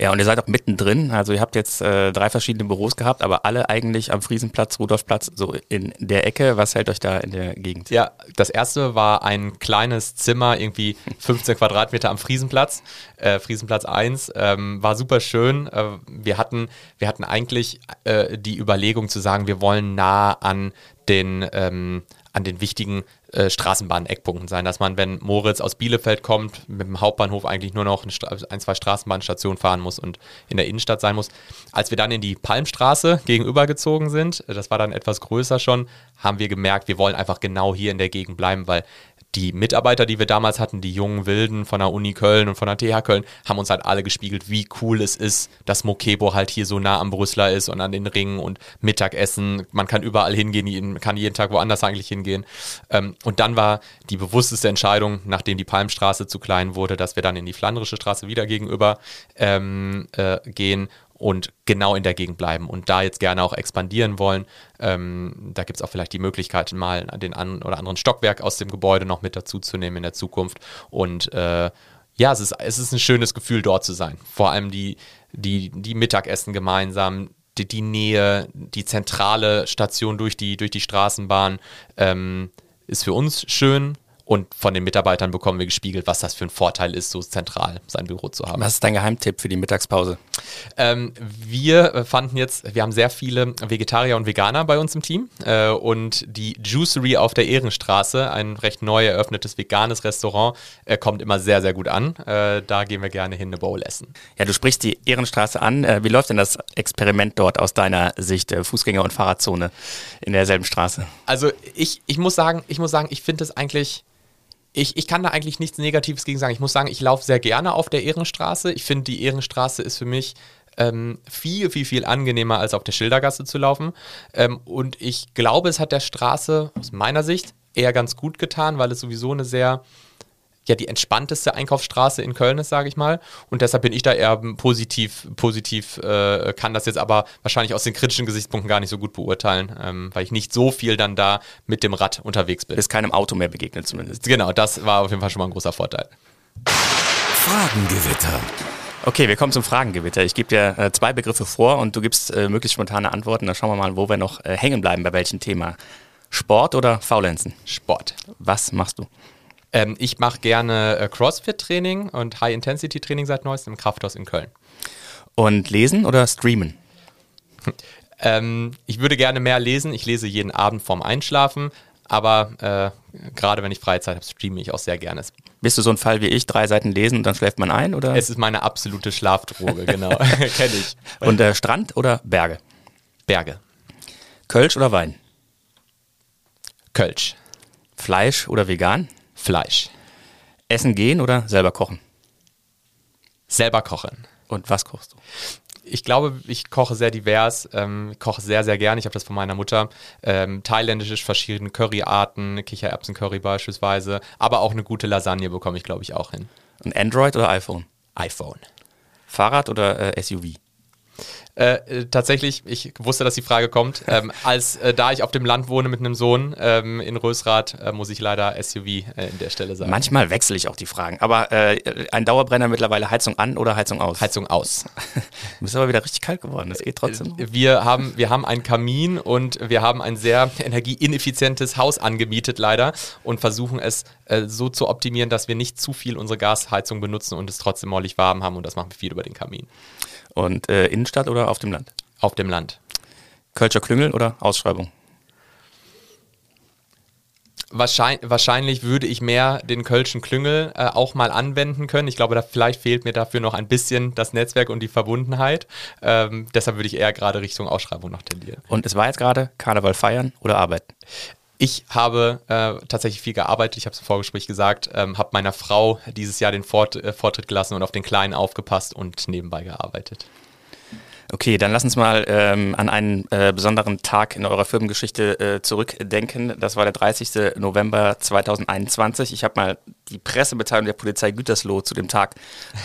Ja, und ihr seid auch mittendrin. Also ihr habt jetzt äh, drei verschiedene Büros gehabt, aber alle eigentlich am Friesenplatz, Rudolfplatz, so in der Ecke. Was hält euch da in der Gegend? Ja, das erste war ein kleines Zimmer, irgendwie 15 Quadratmeter am Friesenplatz. Äh, Friesenplatz 1 ähm, war super schön. Äh, wir, hatten, wir hatten eigentlich äh, die Überlegung zu sagen, wir wollen nah an den ähm, an den wichtigen äh, Straßenbahn-Eckpunkten sein, dass man, wenn Moritz aus Bielefeld kommt, mit dem Hauptbahnhof eigentlich nur noch ein, zwei Straßenbahnstationen fahren muss und in der Innenstadt sein muss. Als wir dann in die Palmstraße gegenübergezogen sind, äh, das war dann etwas größer schon, haben wir gemerkt, wir wollen einfach genau hier in der Gegend bleiben, weil die Mitarbeiter, die wir damals hatten, die jungen Wilden von der Uni Köln und von der TH Köln, haben uns halt alle gespiegelt, wie cool es ist, dass Mokebo halt hier so nah am Brüsseler ist und an den Ringen und Mittagessen. Man kann überall hingehen, kann jeden Tag woanders eigentlich hingehen. Ähm, und dann war die bewussteste Entscheidung, nachdem die Palmstraße zu klein wurde, dass wir dann in die Flandrische Straße wieder gegenüber ähm, äh, gehen und genau in der Gegend bleiben und da jetzt gerne auch expandieren wollen. Ähm, da gibt es auch vielleicht die Möglichkeit, mal den einen oder anderen Stockwerk aus dem Gebäude noch mit dazu zu nehmen in der Zukunft. Und äh, ja, es ist, es ist ein schönes Gefühl, dort zu sein. Vor allem die, die, die Mittagessen gemeinsam, die, die Nähe, die zentrale Station durch die, durch die Straßenbahn ähm, ist für uns schön und von den Mitarbeitern bekommen wir gespiegelt, was das für ein Vorteil ist, so zentral sein Büro zu haben. Was ist dein Geheimtipp für die Mittagspause? Ähm, wir äh, fanden jetzt, wir haben sehr viele Vegetarier und Veganer bei uns im Team äh, und die Juicery auf der Ehrenstraße, ein recht neu eröffnetes veganes Restaurant, äh, kommt immer sehr, sehr gut an. Äh, da gehen wir gerne hin eine Bowl essen. Ja, du sprichst die Ehrenstraße an. Äh, wie läuft denn das Experiment dort aus deiner Sicht, äh, Fußgänger- und Fahrradzone in derselben Straße? Also ich, ich muss sagen, ich muss sagen, ich finde es eigentlich ich, ich kann da eigentlich nichts Negatives gegen sagen. Ich muss sagen, ich laufe sehr gerne auf der Ehrenstraße. Ich finde, die Ehrenstraße ist für mich ähm, viel, viel, viel angenehmer, als auf der Schildergasse zu laufen. Ähm, und ich glaube, es hat der Straße aus meiner Sicht eher ganz gut getan, weil es sowieso eine sehr ja die entspannteste Einkaufsstraße in Köln ist, sage ich mal. Und deshalb bin ich da eher positiv, positiv, äh, kann das jetzt aber wahrscheinlich aus den kritischen Gesichtspunkten gar nicht so gut beurteilen, ähm, weil ich nicht so viel dann da mit dem Rad unterwegs bin. Ist keinem Auto mehr begegnet zumindest. Genau, das war auf jeden Fall schon mal ein großer Vorteil. Fragengewitter. Okay, wir kommen zum Fragengewitter. Ich gebe dir äh, zwei Begriffe vor und du gibst äh, möglichst spontane Antworten. Dann schauen wir mal, wo wir noch äh, hängen bleiben, bei welchem Thema. Sport oder Faulenzen? Sport. Was machst du? Ähm, ich mache gerne äh, CrossFit-Training und High-Intensity-Training seit neuestem im Krafthaus in Köln. Und lesen oder streamen? Ähm, ich würde gerne mehr lesen. Ich lese jeden Abend vorm Einschlafen, aber äh, gerade wenn ich Freizeit habe, streame ich auch sehr gerne. Bist du so ein Fall wie ich, drei Seiten lesen und dann schläft man ein? Oder? Es ist meine absolute Schlafdroge, genau. Kenne ich. Und äh, Strand oder Berge? Berge. Kölsch oder Wein? Kölsch. Fleisch oder vegan? Fleisch. Essen gehen oder selber kochen? Selber kochen. Und was kochst du? Ich glaube, ich koche sehr divers, ähm, koche sehr, sehr gerne. Ich habe das von meiner Mutter. Ähm, thailändisch, verschiedene Curryarten, Kichererbsen-Curry beispielsweise, aber auch eine gute Lasagne bekomme ich, glaube ich, auch hin. Und Android oder iPhone? iPhone. Fahrrad oder äh, SUV? Äh, äh, tatsächlich, ich wusste, dass die Frage kommt. Ähm, als äh, da ich auf dem Land wohne mit einem Sohn ähm, in Rösrath, äh, muss ich leider SUV äh, in der Stelle sagen. Manchmal wechsle ich auch die Fragen. Aber äh, ein Dauerbrenner mittlerweile Heizung an oder Heizung aus? Heizung aus. du bist aber wieder richtig kalt geworden. Das geht trotzdem. Wir haben, wir haben einen Kamin und wir haben ein sehr energieineffizientes Haus angemietet, leider, und versuchen es so zu optimieren, dass wir nicht zu viel unsere Gasheizung benutzen und es trotzdem mollig warm haben. Und das machen wir viel über den Kamin. Und äh, Innenstadt oder auf dem Land? Auf dem Land. Kölscher Klüngel oder Ausschreibung? Wahrscheinlich, wahrscheinlich würde ich mehr den Kölschen Klüngel äh, auch mal anwenden können. Ich glaube, da vielleicht fehlt mir dafür noch ein bisschen das Netzwerk und die Verbundenheit. Ähm, deshalb würde ich eher gerade Richtung Ausschreibung noch tendieren. Und es war jetzt gerade Karneval feiern oder arbeiten? Ich habe äh, tatsächlich viel gearbeitet, ich habe es im Vorgespräch gesagt, ähm, habe meiner Frau dieses Jahr den Fort, äh, Vortritt gelassen und auf den Kleinen aufgepasst und nebenbei gearbeitet. Okay, dann lass uns mal ähm, an einen äh, besonderen Tag in eurer Firmengeschichte äh, zurückdenken. Das war der 30. November 2021. Ich habe mal die Pressebeteiligung der Polizei Gütersloh zu dem Tag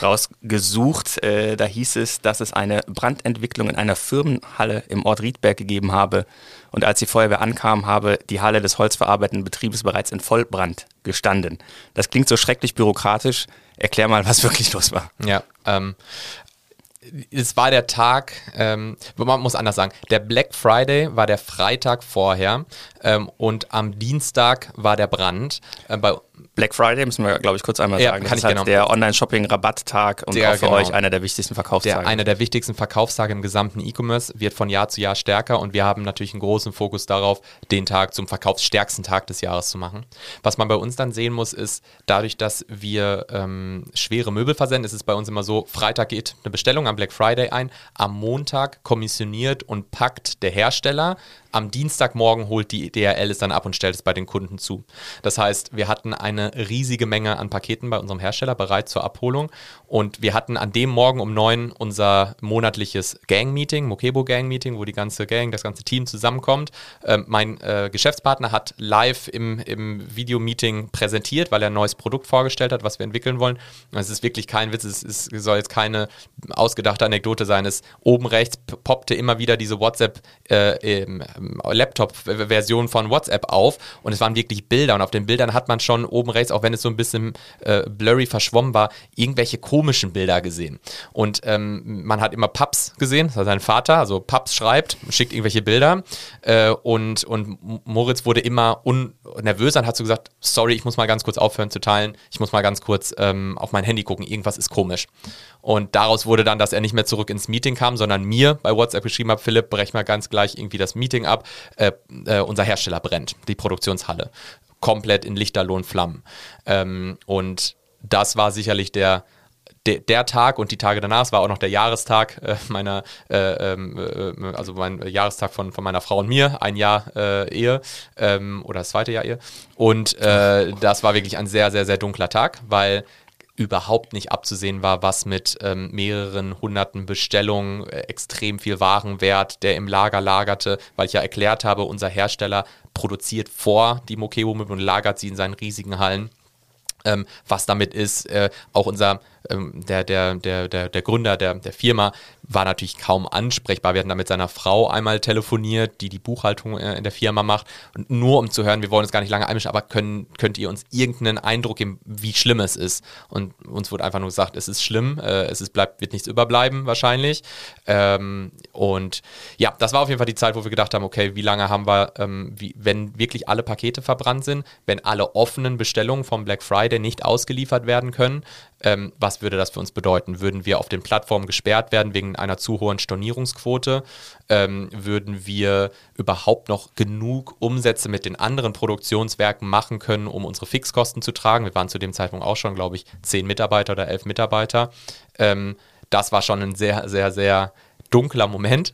rausgesucht. Äh, da hieß es, dass es eine Brandentwicklung in einer Firmenhalle im Ort Riedberg gegeben habe. Und als die Feuerwehr ankam, habe die Halle des holzverarbeitenden Betriebes bereits in Vollbrand gestanden. Das klingt so schrecklich bürokratisch. Erklär mal, was wirklich los war. Ja, ähm, es war der Tag, ähm, man muss anders sagen, der Black Friday war der Freitag vorher ähm, und am Dienstag war der Brand. Äh, bei Black Friday müssen wir, glaube ich, kurz einmal ja, sagen. Kann das ich halt genau. der Online-Shopping-Rabatttag und der, auch für genau. euch einer der wichtigsten Verkaufstage. Der, einer der wichtigsten Verkaufstage im gesamten E-Commerce wird von Jahr zu Jahr stärker und wir haben natürlich einen großen Fokus darauf, den Tag zum verkaufsstärksten Tag des Jahres zu machen. Was man bei uns dann sehen muss, ist, dadurch, dass wir ähm, schwere Möbel versenden, ist es bei uns immer so, Freitag geht eine Bestellung am Black Friday ein, am Montag kommissioniert und packt der Hersteller am Dienstagmorgen holt die DRL es dann ab und stellt es bei den Kunden zu. Das heißt, wir hatten eine riesige Menge an Paketen bei unserem Hersteller bereit zur Abholung und wir hatten an dem Morgen um neun unser monatliches Gang-Meeting, Mokebo Gang-Meeting, wo die ganze Gang, das ganze Team zusammenkommt. Ähm, mein äh, Geschäftspartner hat live im, im Video-Meeting präsentiert, weil er ein neues Produkt vorgestellt hat, was wir entwickeln wollen. Es ist wirklich kein Witz, es, ist, es soll jetzt keine ausgedachte Anekdote sein. Es oben rechts poppte immer wieder diese WhatsApp äh, Laptop-Version von WhatsApp auf und es waren wirklich Bilder und auf den Bildern hat man schon oben rechts, auch wenn es so ein bisschen äh, blurry verschwommen war, irgendwelche komischen Bilder gesehen. Und ähm, man hat immer Paps gesehen, das war sein Vater, also Paps schreibt, schickt irgendwelche Bilder äh, und, und Moritz wurde immer nervöser und hat so gesagt, sorry, ich muss mal ganz kurz aufhören zu teilen, ich muss mal ganz kurz ähm, auf mein Handy gucken, irgendwas ist komisch. Und daraus wurde dann, dass er nicht mehr zurück ins Meeting kam, sondern mir bei WhatsApp geschrieben hat, Philipp, brech mal ganz gleich irgendwie das Meeting ab. Äh, äh, unser Hersteller brennt, die Produktionshalle. Komplett in Lichterloh und Flammen. Ähm, und das war sicherlich der, der, der, Tag und die Tage danach, es war auch noch der Jahrestag äh, meiner, äh, ähm, äh, also mein Jahrestag von, von meiner Frau und mir, ein Jahr äh, Ehe ähm, oder das zweite Jahr Ehe. Und äh, das war wirklich ein sehr, sehr, sehr dunkler Tag, weil überhaupt nicht abzusehen war, was mit ähm, mehreren hunderten Bestellungen, äh, extrem viel Warenwert, der im Lager lagerte, weil ich ja erklärt habe, unser Hersteller produziert vor die Mokebo-Möbel und lagert sie in seinen riesigen Hallen. Ähm, was damit ist, äh, auch unser der, der, der, der, der Gründer der, der Firma war natürlich kaum ansprechbar. Wir hatten da mit seiner Frau einmal telefoniert, die die Buchhaltung äh, in der Firma macht. Und nur um zu hören, wir wollen uns gar nicht lange einmischen, aber können, könnt ihr uns irgendeinen Eindruck geben, wie schlimm es ist? Und uns wurde einfach nur gesagt, es ist schlimm, äh, es ist, bleibt, wird nichts überbleiben wahrscheinlich. Ähm, und ja, das war auf jeden Fall die Zeit, wo wir gedacht haben, okay, wie lange haben wir, ähm, wie, wenn wirklich alle Pakete verbrannt sind, wenn alle offenen Bestellungen vom Black Friday nicht ausgeliefert werden können, ähm, was würde das für uns bedeuten? Würden wir auf den Plattformen gesperrt werden wegen einer zu hohen Stornierungsquote? Ähm, würden wir überhaupt noch genug Umsätze mit den anderen Produktionswerken machen können, um unsere Fixkosten zu tragen? Wir waren zu dem Zeitpunkt auch schon, glaube ich, zehn Mitarbeiter oder elf Mitarbeiter. Ähm, das war schon ein sehr, sehr, sehr dunkler Moment.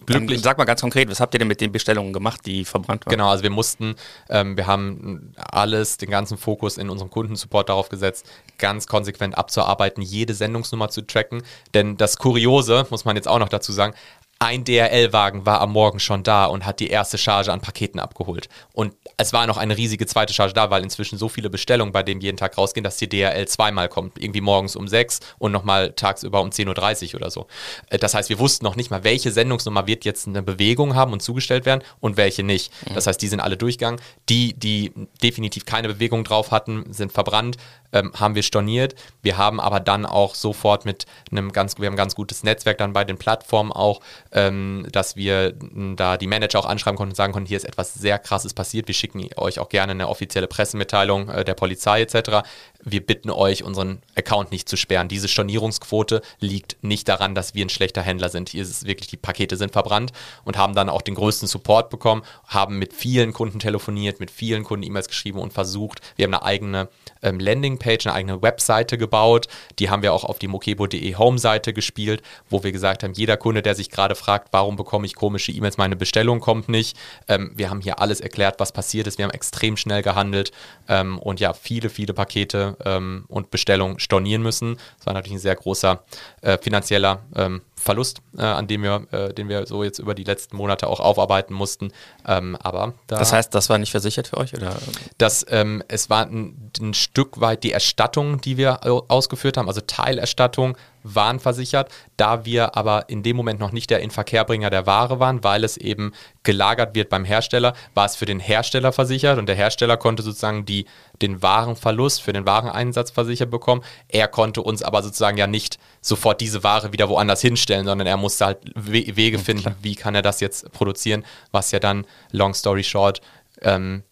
Ähm, glücklich. Dann sag mal ganz konkret, was habt ihr denn mit den Bestellungen gemacht, die verbrannt waren? Genau, also wir mussten, ähm, wir haben alles, den ganzen Fokus in unserem Kundensupport darauf gesetzt, ganz konsequent abzuarbeiten, jede Sendungsnummer zu tracken. Denn das Kuriose, muss man jetzt auch noch dazu sagen, ein DRL-Wagen war am Morgen schon da und hat die erste Charge an Paketen abgeholt. Und es war noch eine riesige zweite Charge da, weil inzwischen so viele Bestellungen bei dem jeden Tag rausgehen, dass die DRL zweimal kommt. Irgendwie morgens um sechs und nochmal tagsüber um 10.30 Uhr oder so. Äh, das heißt, wir wussten noch nicht mal, welche Sendungsnummer wird jetzt eine Bewegung haben und zugestellt werden und welche nicht. Das heißt, die sind alle durchgegangen. Die, die definitiv keine Bewegung drauf hatten, sind verbrannt ähm, haben wir storniert. Wir haben aber dann auch sofort mit einem ganz, wir haben ein ganz gutes Netzwerk dann bei den Plattformen auch, ähm, dass wir da die Manager auch anschreiben konnten und sagen konnten, hier ist etwas sehr krasses passiert. Wir schicken euch auch gerne eine offizielle Pressemitteilung äh, der Polizei etc wir bitten euch, unseren Account nicht zu sperren. Diese Stornierungsquote liegt nicht daran, dass wir ein schlechter Händler sind. Hier ist es wirklich, die Pakete sind verbrannt und haben dann auch den größten Support bekommen, haben mit vielen Kunden telefoniert, mit vielen Kunden E-Mails geschrieben und versucht. Wir haben eine eigene ähm, Landingpage, eine eigene Webseite gebaut. Die haben wir auch auf die mokebo.de Home-Seite gespielt, wo wir gesagt haben, jeder Kunde, der sich gerade fragt, warum bekomme ich komische E-Mails, meine Bestellung kommt nicht. Ähm, wir haben hier alles erklärt, was passiert ist. Wir haben extrem schnell gehandelt ähm, und ja, viele, viele Pakete ähm, und Bestellung stornieren müssen. Das war natürlich ein sehr großer äh, finanzieller ähm, Verlust, äh, an dem wir, äh, den wir so jetzt über die letzten Monate auch aufarbeiten mussten. Ähm, aber da das heißt, das war nicht versichert für euch oder? Das, ähm, es war ein, ein, Stück weit die Erstattung, die wir ausgeführt haben, also Teilerstattung waren versichert, da wir aber in dem Moment noch nicht der Inverkehrbringer der Ware waren, weil es eben gelagert wird beim Hersteller, war es für den Hersteller versichert und der Hersteller konnte sozusagen die, den Warenverlust für den Wareneinsatz versichert bekommen. Er konnte uns aber sozusagen ja nicht sofort diese Ware wieder woanders hinstellen, sondern er musste halt Wege finden, wie kann er das jetzt produzieren, was ja dann, long story short, ähm,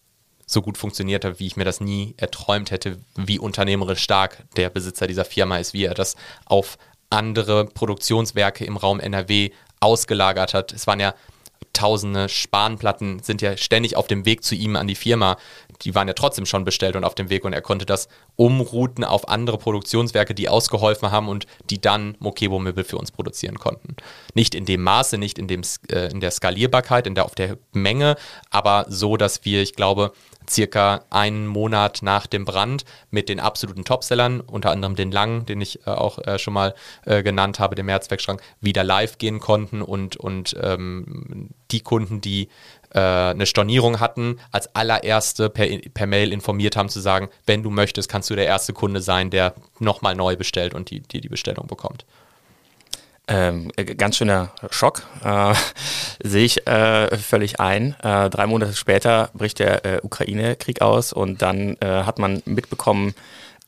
so gut funktioniert hat, wie ich mir das nie erträumt hätte, wie unternehmerisch stark der Besitzer dieser Firma ist, wie er das auf andere Produktionswerke im Raum NRW ausgelagert hat. Es waren ja tausende Spanplatten sind ja ständig auf dem Weg zu ihm an die Firma. die waren ja trotzdem schon bestellt und auf dem Weg und er konnte das umrouten auf andere Produktionswerke, die ausgeholfen haben und die dann Mokebo-Möbel für uns produzieren konnten. Nicht in dem Maße, nicht in, dem, äh, in der Skalierbarkeit, in der, auf der Menge, aber so, dass wir, ich glaube, circa einen Monat nach dem Brand mit den absoluten Topsellern, unter anderem den Lang, den ich äh, auch äh, schon mal äh, genannt habe, den Mehrzweckschrank, wieder live gehen konnten und, und ähm, die Kunden, die äh, eine Stornierung hatten, als allererste per, per Mail informiert haben, zu sagen, wenn du möchtest, kannst du der erste Kunde sein, der nochmal neu bestellt und die, die die Bestellung bekommt. Ähm, ganz schöner Schock, äh, sehe ich äh, völlig ein. Äh, drei Monate später bricht der äh, Ukraine-Krieg aus und dann äh, hat man mitbekommen,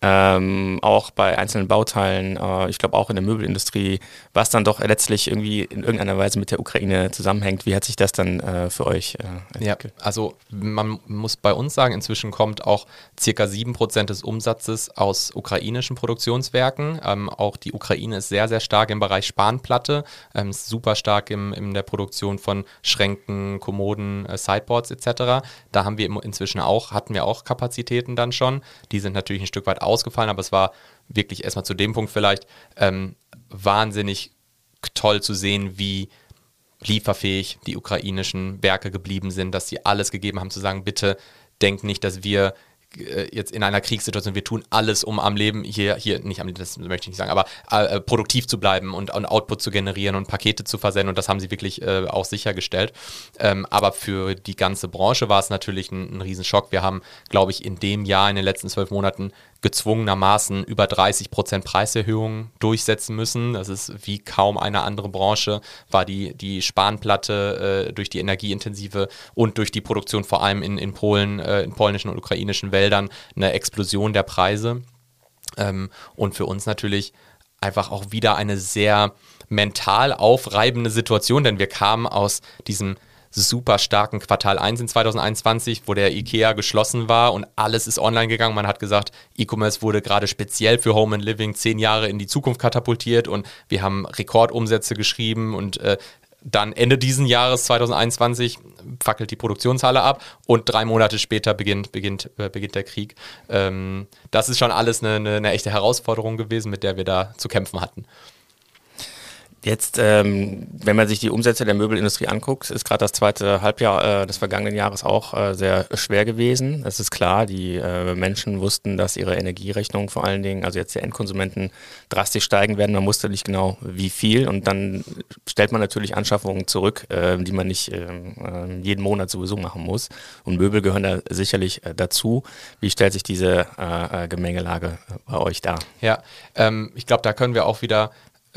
ähm, auch bei einzelnen Bauteilen, äh, ich glaube auch in der Möbelindustrie, was dann doch letztlich irgendwie in irgendeiner Weise mit der Ukraine zusammenhängt. Wie hat sich das dann äh, für euch äh, entwickelt? Ja, also man muss bei uns sagen, inzwischen kommt auch circa 7% des Umsatzes aus ukrainischen Produktionswerken. Ähm, auch die Ukraine ist sehr, sehr stark im Bereich Spanplatte, ähm, super stark im, in der Produktion von Schränken, Kommoden, äh, Sideboards etc. Da haben wir inzwischen auch, hatten wir auch Kapazitäten dann schon. Die sind natürlich ein Stück weit ausgefallen, aber es war wirklich erstmal zu dem Punkt vielleicht ähm, wahnsinnig toll zu sehen, wie lieferfähig die ukrainischen Werke geblieben sind, dass sie alles gegeben haben, zu sagen, bitte denkt nicht, dass wir äh, jetzt in einer Kriegssituation, wir tun alles, um am Leben hier, hier nicht am Leben, das möchte ich nicht sagen, aber äh, äh, produktiv zu bleiben und, und, Output zu generieren und Pakete zu versenden und das haben sie wirklich äh, auch sichergestellt. Ähm, aber für die ganze Branche war es natürlich ein, ein Riesenschock. Wir haben, glaube ich, in dem Jahr, in den letzten zwölf Monaten gezwungenermaßen über 30 Prozent Preiserhöhungen durchsetzen müssen. Das ist wie kaum eine andere Branche, war die, die Spanplatte äh, durch die energieintensive und durch die Produktion vor allem in, in Polen, äh, in polnischen und ukrainischen Wäldern eine Explosion der Preise. Ähm, und für uns natürlich einfach auch wieder eine sehr mental aufreibende Situation, denn wir kamen aus diesem super starken Quartal 1 in 2021, wo der IKEA geschlossen war und alles ist online gegangen. Man hat gesagt, E-Commerce wurde gerade speziell für Home and Living zehn Jahre in die Zukunft katapultiert und wir haben Rekordumsätze geschrieben und äh, dann Ende diesen Jahres 2021 fackelt die Produktionshalle ab und drei Monate später beginnt, beginnt, äh, beginnt der Krieg. Ähm, das ist schon alles eine, eine, eine echte Herausforderung gewesen, mit der wir da zu kämpfen hatten. Jetzt, ähm, wenn man sich die Umsätze der Möbelindustrie anguckt, ist gerade das zweite Halbjahr äh, des vergangenen Jahres auch äh, sehr schwer gewesen. Es ist klar, die äh, Menschen wussten, dass ihre Energierechnungen vor allen Dingen, also jetzt der Endkonsumenten, drastisch steigen werden. Man wusste nicht genau, wie viel. Und dann stellt man natürlich Anschaffungen zurück, äh, die man nicht ähm, äh, jeden Monat sowieso machen muss. Und Möbel gehören da sicherlich äh, dazu. Wie stellt sich diese Gemengelage bei euch dar? Ja, ähm, ich glaube, da können wir auch wieder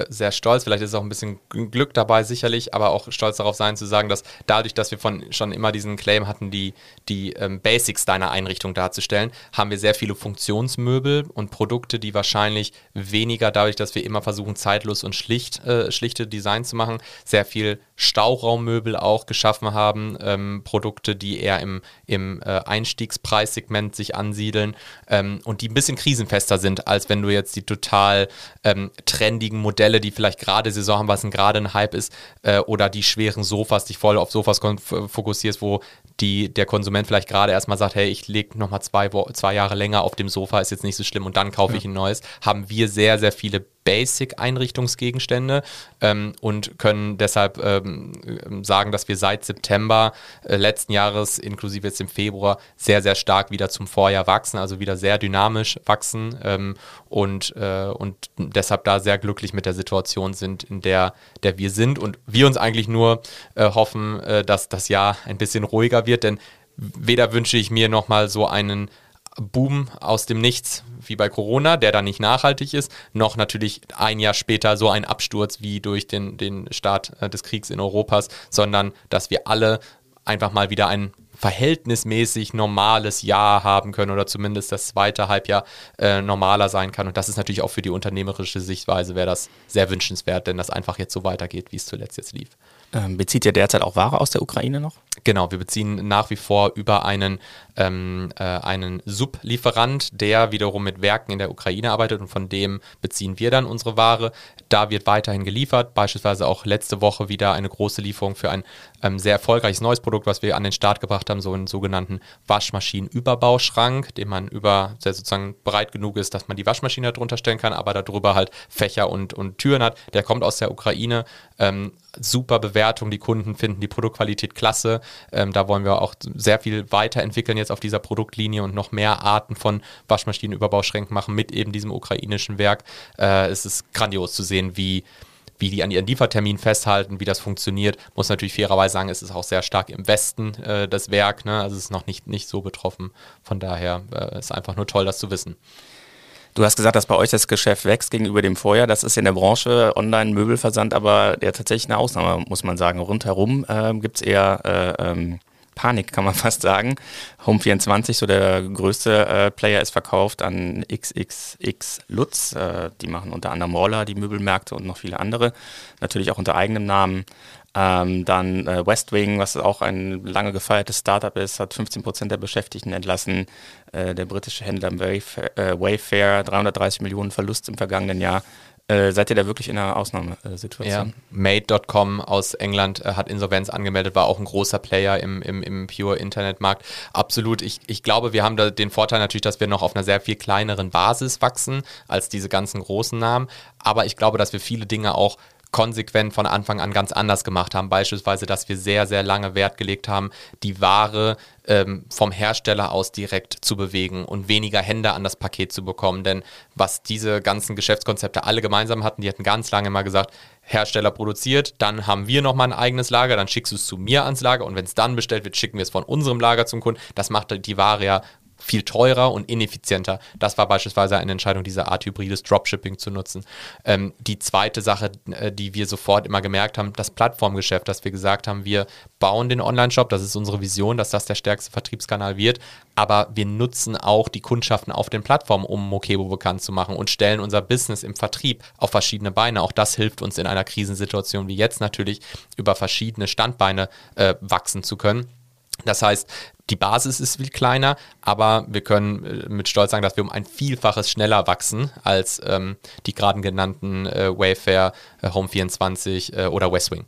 sehr stolz, vielleicht ist auch ein bisschen Glück dabei sicherlich, aber auch stolz darauf sein zu sagen, dass dadurch, dass wir von schon immer diesen Claim hatten, die, die ähm, Basics deiner Einrichtung darzustellen, haben wir sehr viele Funktionsmöbel und Produkte, die wahrscheinlich weniger dadurch, dass wir immer versuchen, zeitlos und schlicht, äh, schlichte Design zu machen, sehr viel Stauraummöbel auch geschaffen haben, ähm, Produkte, die eher im, im äh, Einstiegspreissegment sich ansiedeln ähm, und die ein bisschen krisenfester sind, als wenn du jetzt die total ähm, trendigen Modelle die vielleicht gerade Saison haben, was gerade ein Hype ist, äh, oder die schweren Sofas, dich voll auf Sofas fokussierst, wo die, der Konsument vielleicht gerade erstmal sagt, hey, ich lege nochmal zwei, zwei Jahre länger auf dem Sofa, ist jetzt nicht so schlimm und dann kaufe ja. ich ein neues, haben wir sehr, sehr viele Basic-Einrichtungsgegenstände ähm, und können deshalb ähm, sagen, dass wir seit September äh, letzten Jahres, inklusive jetzt im Februar, sehr, sehr stark wieder zum Vorjahr wachsen, also wieder sehr dynamisch wachsen ähm, und, äh, und deshalb da sehr glücklich mit der Situation sind, in der, der wir sind. Und wir uns eigentlich nur äh, hoffen, äh, dass das Jahr ein bisschen ruhiger wird, denn weder wünsche ich mir nochmal so einen Boom aus dem Nichts wie bei Corona, der dann nicht nachhaltig ist, noch natürlich ein Jahr später so ein Absturz wie durch den, den Start äh, des Kriegs in Europas, sondern dass wir alle einfach mal wieder ein verhältnismäßig normales Jahr haben können oder zumindest das zweite Halbjahr äh, normaler sein kann. Und das ist natürlich auch für die unternehmerische Sichtweise wäre das sehr wünschenswert, denn das einfach jetzt so weitergeht, wie es zuletzt jetzt lief. Ähm, bezieht ihr derzeit auch Ware aus der Ukraine noch? Genau, wir beziehen nach wie vor über einen ähm, äh, einen Sublieferant, der wiederum mit Werken in der Ukraine arbeitet und von dem beziehen wir dann unsere Ware. Da wird weiterhin geliefert, beispielsweise auch letzte Woche wieder eine große Lieferung für ein ähm, sehr erfolgreiches neues Produkt, was wir an den Start gebracht haben, so einen sogenannten Waschmaschinenüberbauschrank, den man über, der sozusagen breit genug ist, dass man die Waschmaschine darunter stellen kann, aber darüber halt Fächer und, und Türen hat. Der kommt aus der Ukraine. Ähm, super Bewertung, die Kunden finden die Produktqualität klasse. Ähm, da wollen wir auch sehr viel weiterentwickeln jetzt auf dieser Produktlinie und noch mehr Arten von Waschmaschinenüberbauschränken machen mit eben diesem ukrainischen Werk. Äh, es ist grandios zu sehen, wie wie die an ihren Liefertermin festhalten, wie das funktioniert. Muss natürlich fairerweise sagen, es ist auch sehr stark im Westen äh, das Werk, ne? also es ist noch nicht, nicht so betroffen. Von daher äh, ist einfach nur toll, das zu wissen. Du hast gesagt, dass bei euch das Geschäft wächst gegenüber dem Vorjahr. Das ist in der Branche Online-Möbelversand aber ja tatsächlich eine Ausnahme, muss man sagen. Rundherum äh, gibt es eher äh, ähm, Panik, kann man fast sagen. Home24, so der größte äh, Player, ist verkauft an XXX Lutz. Äh, die machen unter anderem Roller, die Möbelmärkte und noch viele andere. Natürlich auch unter eigenem Namen. Ähm, dann äh, Westwing, was auch ein lange gefeiertes Startup ist, hat 15 Prozent der Beschäftigten entlassen. Äh, der britische Händler Wayfair, äh, Wayfair 330 Millionen Verlust im vergangenen Jahr. Äh, seid ihr da wirklich in einer Ausnahmesituation? Ja. Made.com aus England äh, hat Insolvenz angemeldet, war auch ein großer Player im, im, im Pure-Internetmarkt. Absolut. Ich, ich glaube, wir haben da den Vorteil natürlich, dass wir noch auf einer sehr viel kleineren Basis wachsen als diese ganzen großen Namen. Aber ich glaube, dass wir viele Dinge auch konsequent von Anfang an ganz anders gemacht haben. Beispielsweise, dass wir sehr, sehr lange Wert gelegt haben, die Ware ähm, vom Hersteller aus direkt zu bewegen und weniger Hände an das Paket zu bekommen. Denn was diese ganzen Geschäftskonzepte alle gemeinsam hatten, die hatten ganz lange mal gesagt, Hersteller produziert, dann haben wir nochmal ein eigenes Lager, dann schickst du es zu mir ans Lager und wenn es dann bestellt wird, schicken wir es von unserem Lager zum Kunden. Das macht die Ware ja viel teurer und ineffizienter. Das war beispielsweise eine Entscheidung, diese Art hybrides Dropshipping zu nutzen. Ähm, die zweite Sache, äh, die wir sofort immer gemerkt haben, das Plattformgeschäft, dass wir gesagt haben, wir bauen den Online-Shop, das ist unsere Vision, dass das der stärkste Vertriebskanal wird, aber wir nutzen auch die Kundschaften auf den Plattformen, um Mokebo bekannt zu machen und stellen unser Business im Vertrieb auf verschiedene Beine. Auch das hilft uns in einer Krisensituation wie jetzt natürlich über verschiedene Standbeine äh, wachsen zu können. Das heißt, die Basis ist viel kleiner, aber wir können äh, mit Stolz sagen, dass wir um ein Vielfaches schneller wachsen als ähm, die gerade genannten äh, Wayfair, äh, Home24 äh, oder Westwing.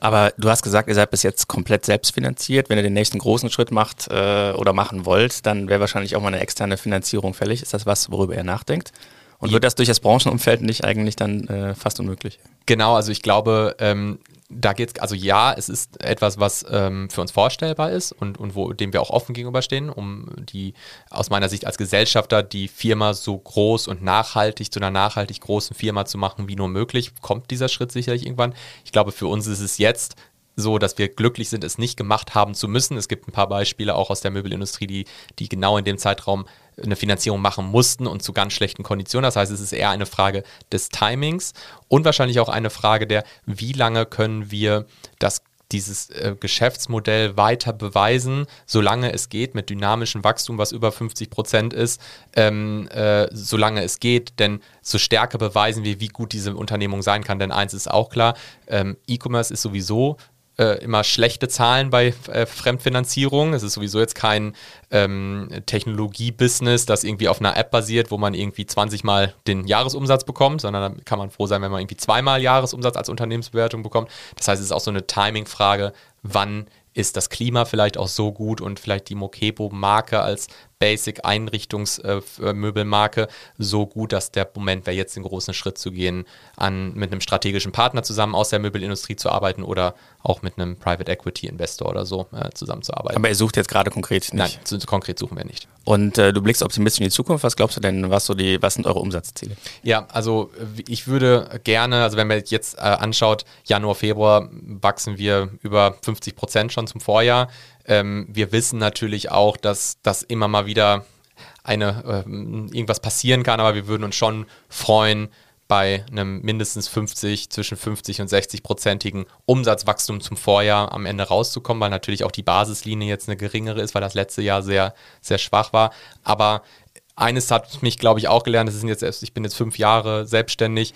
Aber du hast gesagt, ihr seid bis jetzt komplett selbstfinanziert. Wenn ihr den nächsten großen Schritt macht äh, oder machen wollt, dann wäre wahrscheinlich auch mal eine externe Finanzierung fällig. Ist das was, worüber ihr nachdenkt? Und wird das durch das Branchenumfeld nicht eigentlich dann äh, fast unmöglich? Genau, also ich glaube, ähm, da geht es, also ja, es ist etwas, was ähm, für uns vorstellbar ist und, und wo, dem wir auch offen gegenüberstehen, um die, aus meiner Sicht als Gesellschafter, die Firma so groß und nachhaltig zu einer nachhaltig großen Firma zu machen, wie nur möglich, kommt dieser Schritt sicherlich irgendwann. Ich glaube, für uns ist es jetzt so, dass wir glücklich sind, es nicht gemacht haben zu müssen. Es gibt ein paar Beispiele auch aus der Möbelindustrie, die, die genau in dem Zeitraum eine Finanzierung machen mussten und zu ganz schlechten Konditionen. Das heißt, es ist eher eine Frage des Timings und wahrscheinlich auch eine Frage der, wie lange können wir das dieses äh, Geschäftsmodell weiter beweisen, solange es geht, mit dynamischem Wachstum, was über 50 Prozent ist, ähm, äh, solange es geht, denn so stärker beweisen wir, wie gut diese Unternehmung sein kann. Denn eins ist auch klar, ähm, E-Commerce ist sowieso äh, immer schlechte Zahlen bei äh, Fremdfinanzierung. Es ist sowieso jetzt kein ähm, Technologie-Business, das irgendwie auf einer App basiert, wo man irgendwie 20 Mal den Jahresumsatz bekommt, sondern da kann man froh sein, wenn man irgendwie zweimal Jahresumsatz als Unternehmensbewertung bekommt. Das heißt, es ist auch so eine Timing-Frage, wann ist das Klima vielleicht auch so gut und vielleicht die Mokebo-Marke als Basic-Einrichtungsmöbelmarke so gut, dass der Moment wäre, jetzt den großen Schritt zu gehen, an, mit einem strategischen Partner zusammen aus der Möbelindustrie zu arbeiten oder auch mit einem Private Equity Investor oder so äh, zusammenzuarbeiten. Aber ihr sucht jetzt gerade konkret nicht? Nein, konkret suchen wir nicht. Und äh, du blickst optimistisch in die Zukunft. Was glaubst du denn, was, so die, was sind eure Umsatzziele? Ja, also ich würde gerne, also wenn man jetzt äh, anschaut, Januar, Februar wachsen wir über 50 Prozent schon zum Vorjahr. Ähm, wir wissen natürlich auch, dass das immer mal wieder eine, äh, irgendwas passieren kann, aber wir würden uns schon freuen, bei einem mindestens 50, zwischen 50 und 60 prozentigen Umsatzwachstum zum Vorjahr am Ende rauszukommen, weil natürlich auch die Basislinie jetzt eine geringere ist, weil das letzte Jahr sehr, sehr schwach war. Aber eines hat mich, glaube ich, auch gelernt, das sind jetzt, ich bin jetzt fünf Jahre selbstständig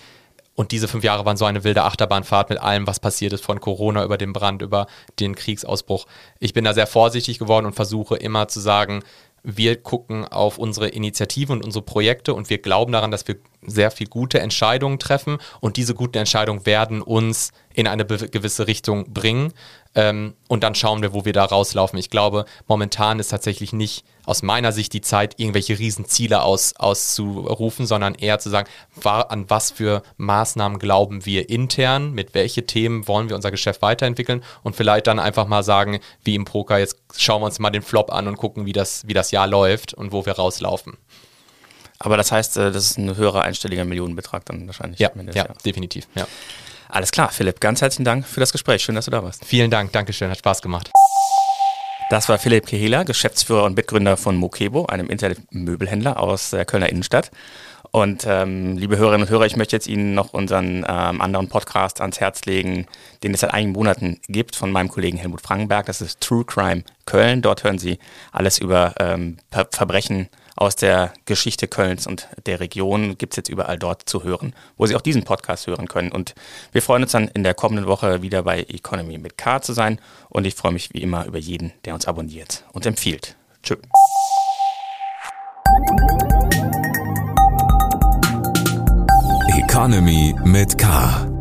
und diese fünf Jahre waren so eine wilde Achterbahnfahrt mit allem, was passiert ist, von Corona über den Brand, über den Kriegsausbruch. Ich bin da sehr vorsichtig geworden und versuche immer zu sagen, wir gucken auf unsere Initiative und unsere Projekte und wir glauben daran, dass wir sehr viel gute Entscheidungen treffen und diese guten Entscheidungen werden uns in eine gewisse Richtung bringen ähm, und dann schauen wir, wo wir da rauslaufen. Ich glaube, momentan ist tatsächlich nicht aus meiner Sicht die Zeit, irgendwelche Riesenziele aus, auszurufen, sondern eher zu sagen, war, an was für Maßnahmen glauben wir intern, mit welche Themen wollen wir unser Geschäft weiterentwickeln und vielleicht dann einfach mal sagen, wie im Poker, jetzt schauen wir uns mal den Flop an und gucken, wie das, wie das Jahr läuft und wo wir rauslaufen. Aber das heißt, äh, das ist ein höherer einstelliger Millionenbetrag dann wahrscheinlich. Ja, ja definitiv. Ja. Alles klar, Philipp, ganz herzlichen Dank für das Gespräch. Schön, dass du da warst. Vielen Dank, Dankeschön, hat Spaß gemacht. Das war Philipp Kehela, Geschäftsführer und Mitgründer von Mokebo, einem Internetmöbelhändler aus der Kölner Innenstadt. Und ähm, liebe Hörerinnen und Hörer, ich möchte jetzt Ihnen noch unseren ähm, anderen Podcast ans Herz legen, den es seit einigen Monaten gibt von meinem Kollegen Helmut Frankenberg. Das ist True Crime Köln. Dort hören Sie alles über ähm, Ver Verbrechen aus der Geschichte Kölns und der Region gibt es jetzt überall dort zu hören, wo Sie auch diesen Podcast hören können. Und wir freuen uns dann in der kommenden Woche wieder bei Economy mit K zu sein. Und ich freue mich wie immer über jeden, der uns abonniert und empfiehlt. Tschüss. Economy mit K.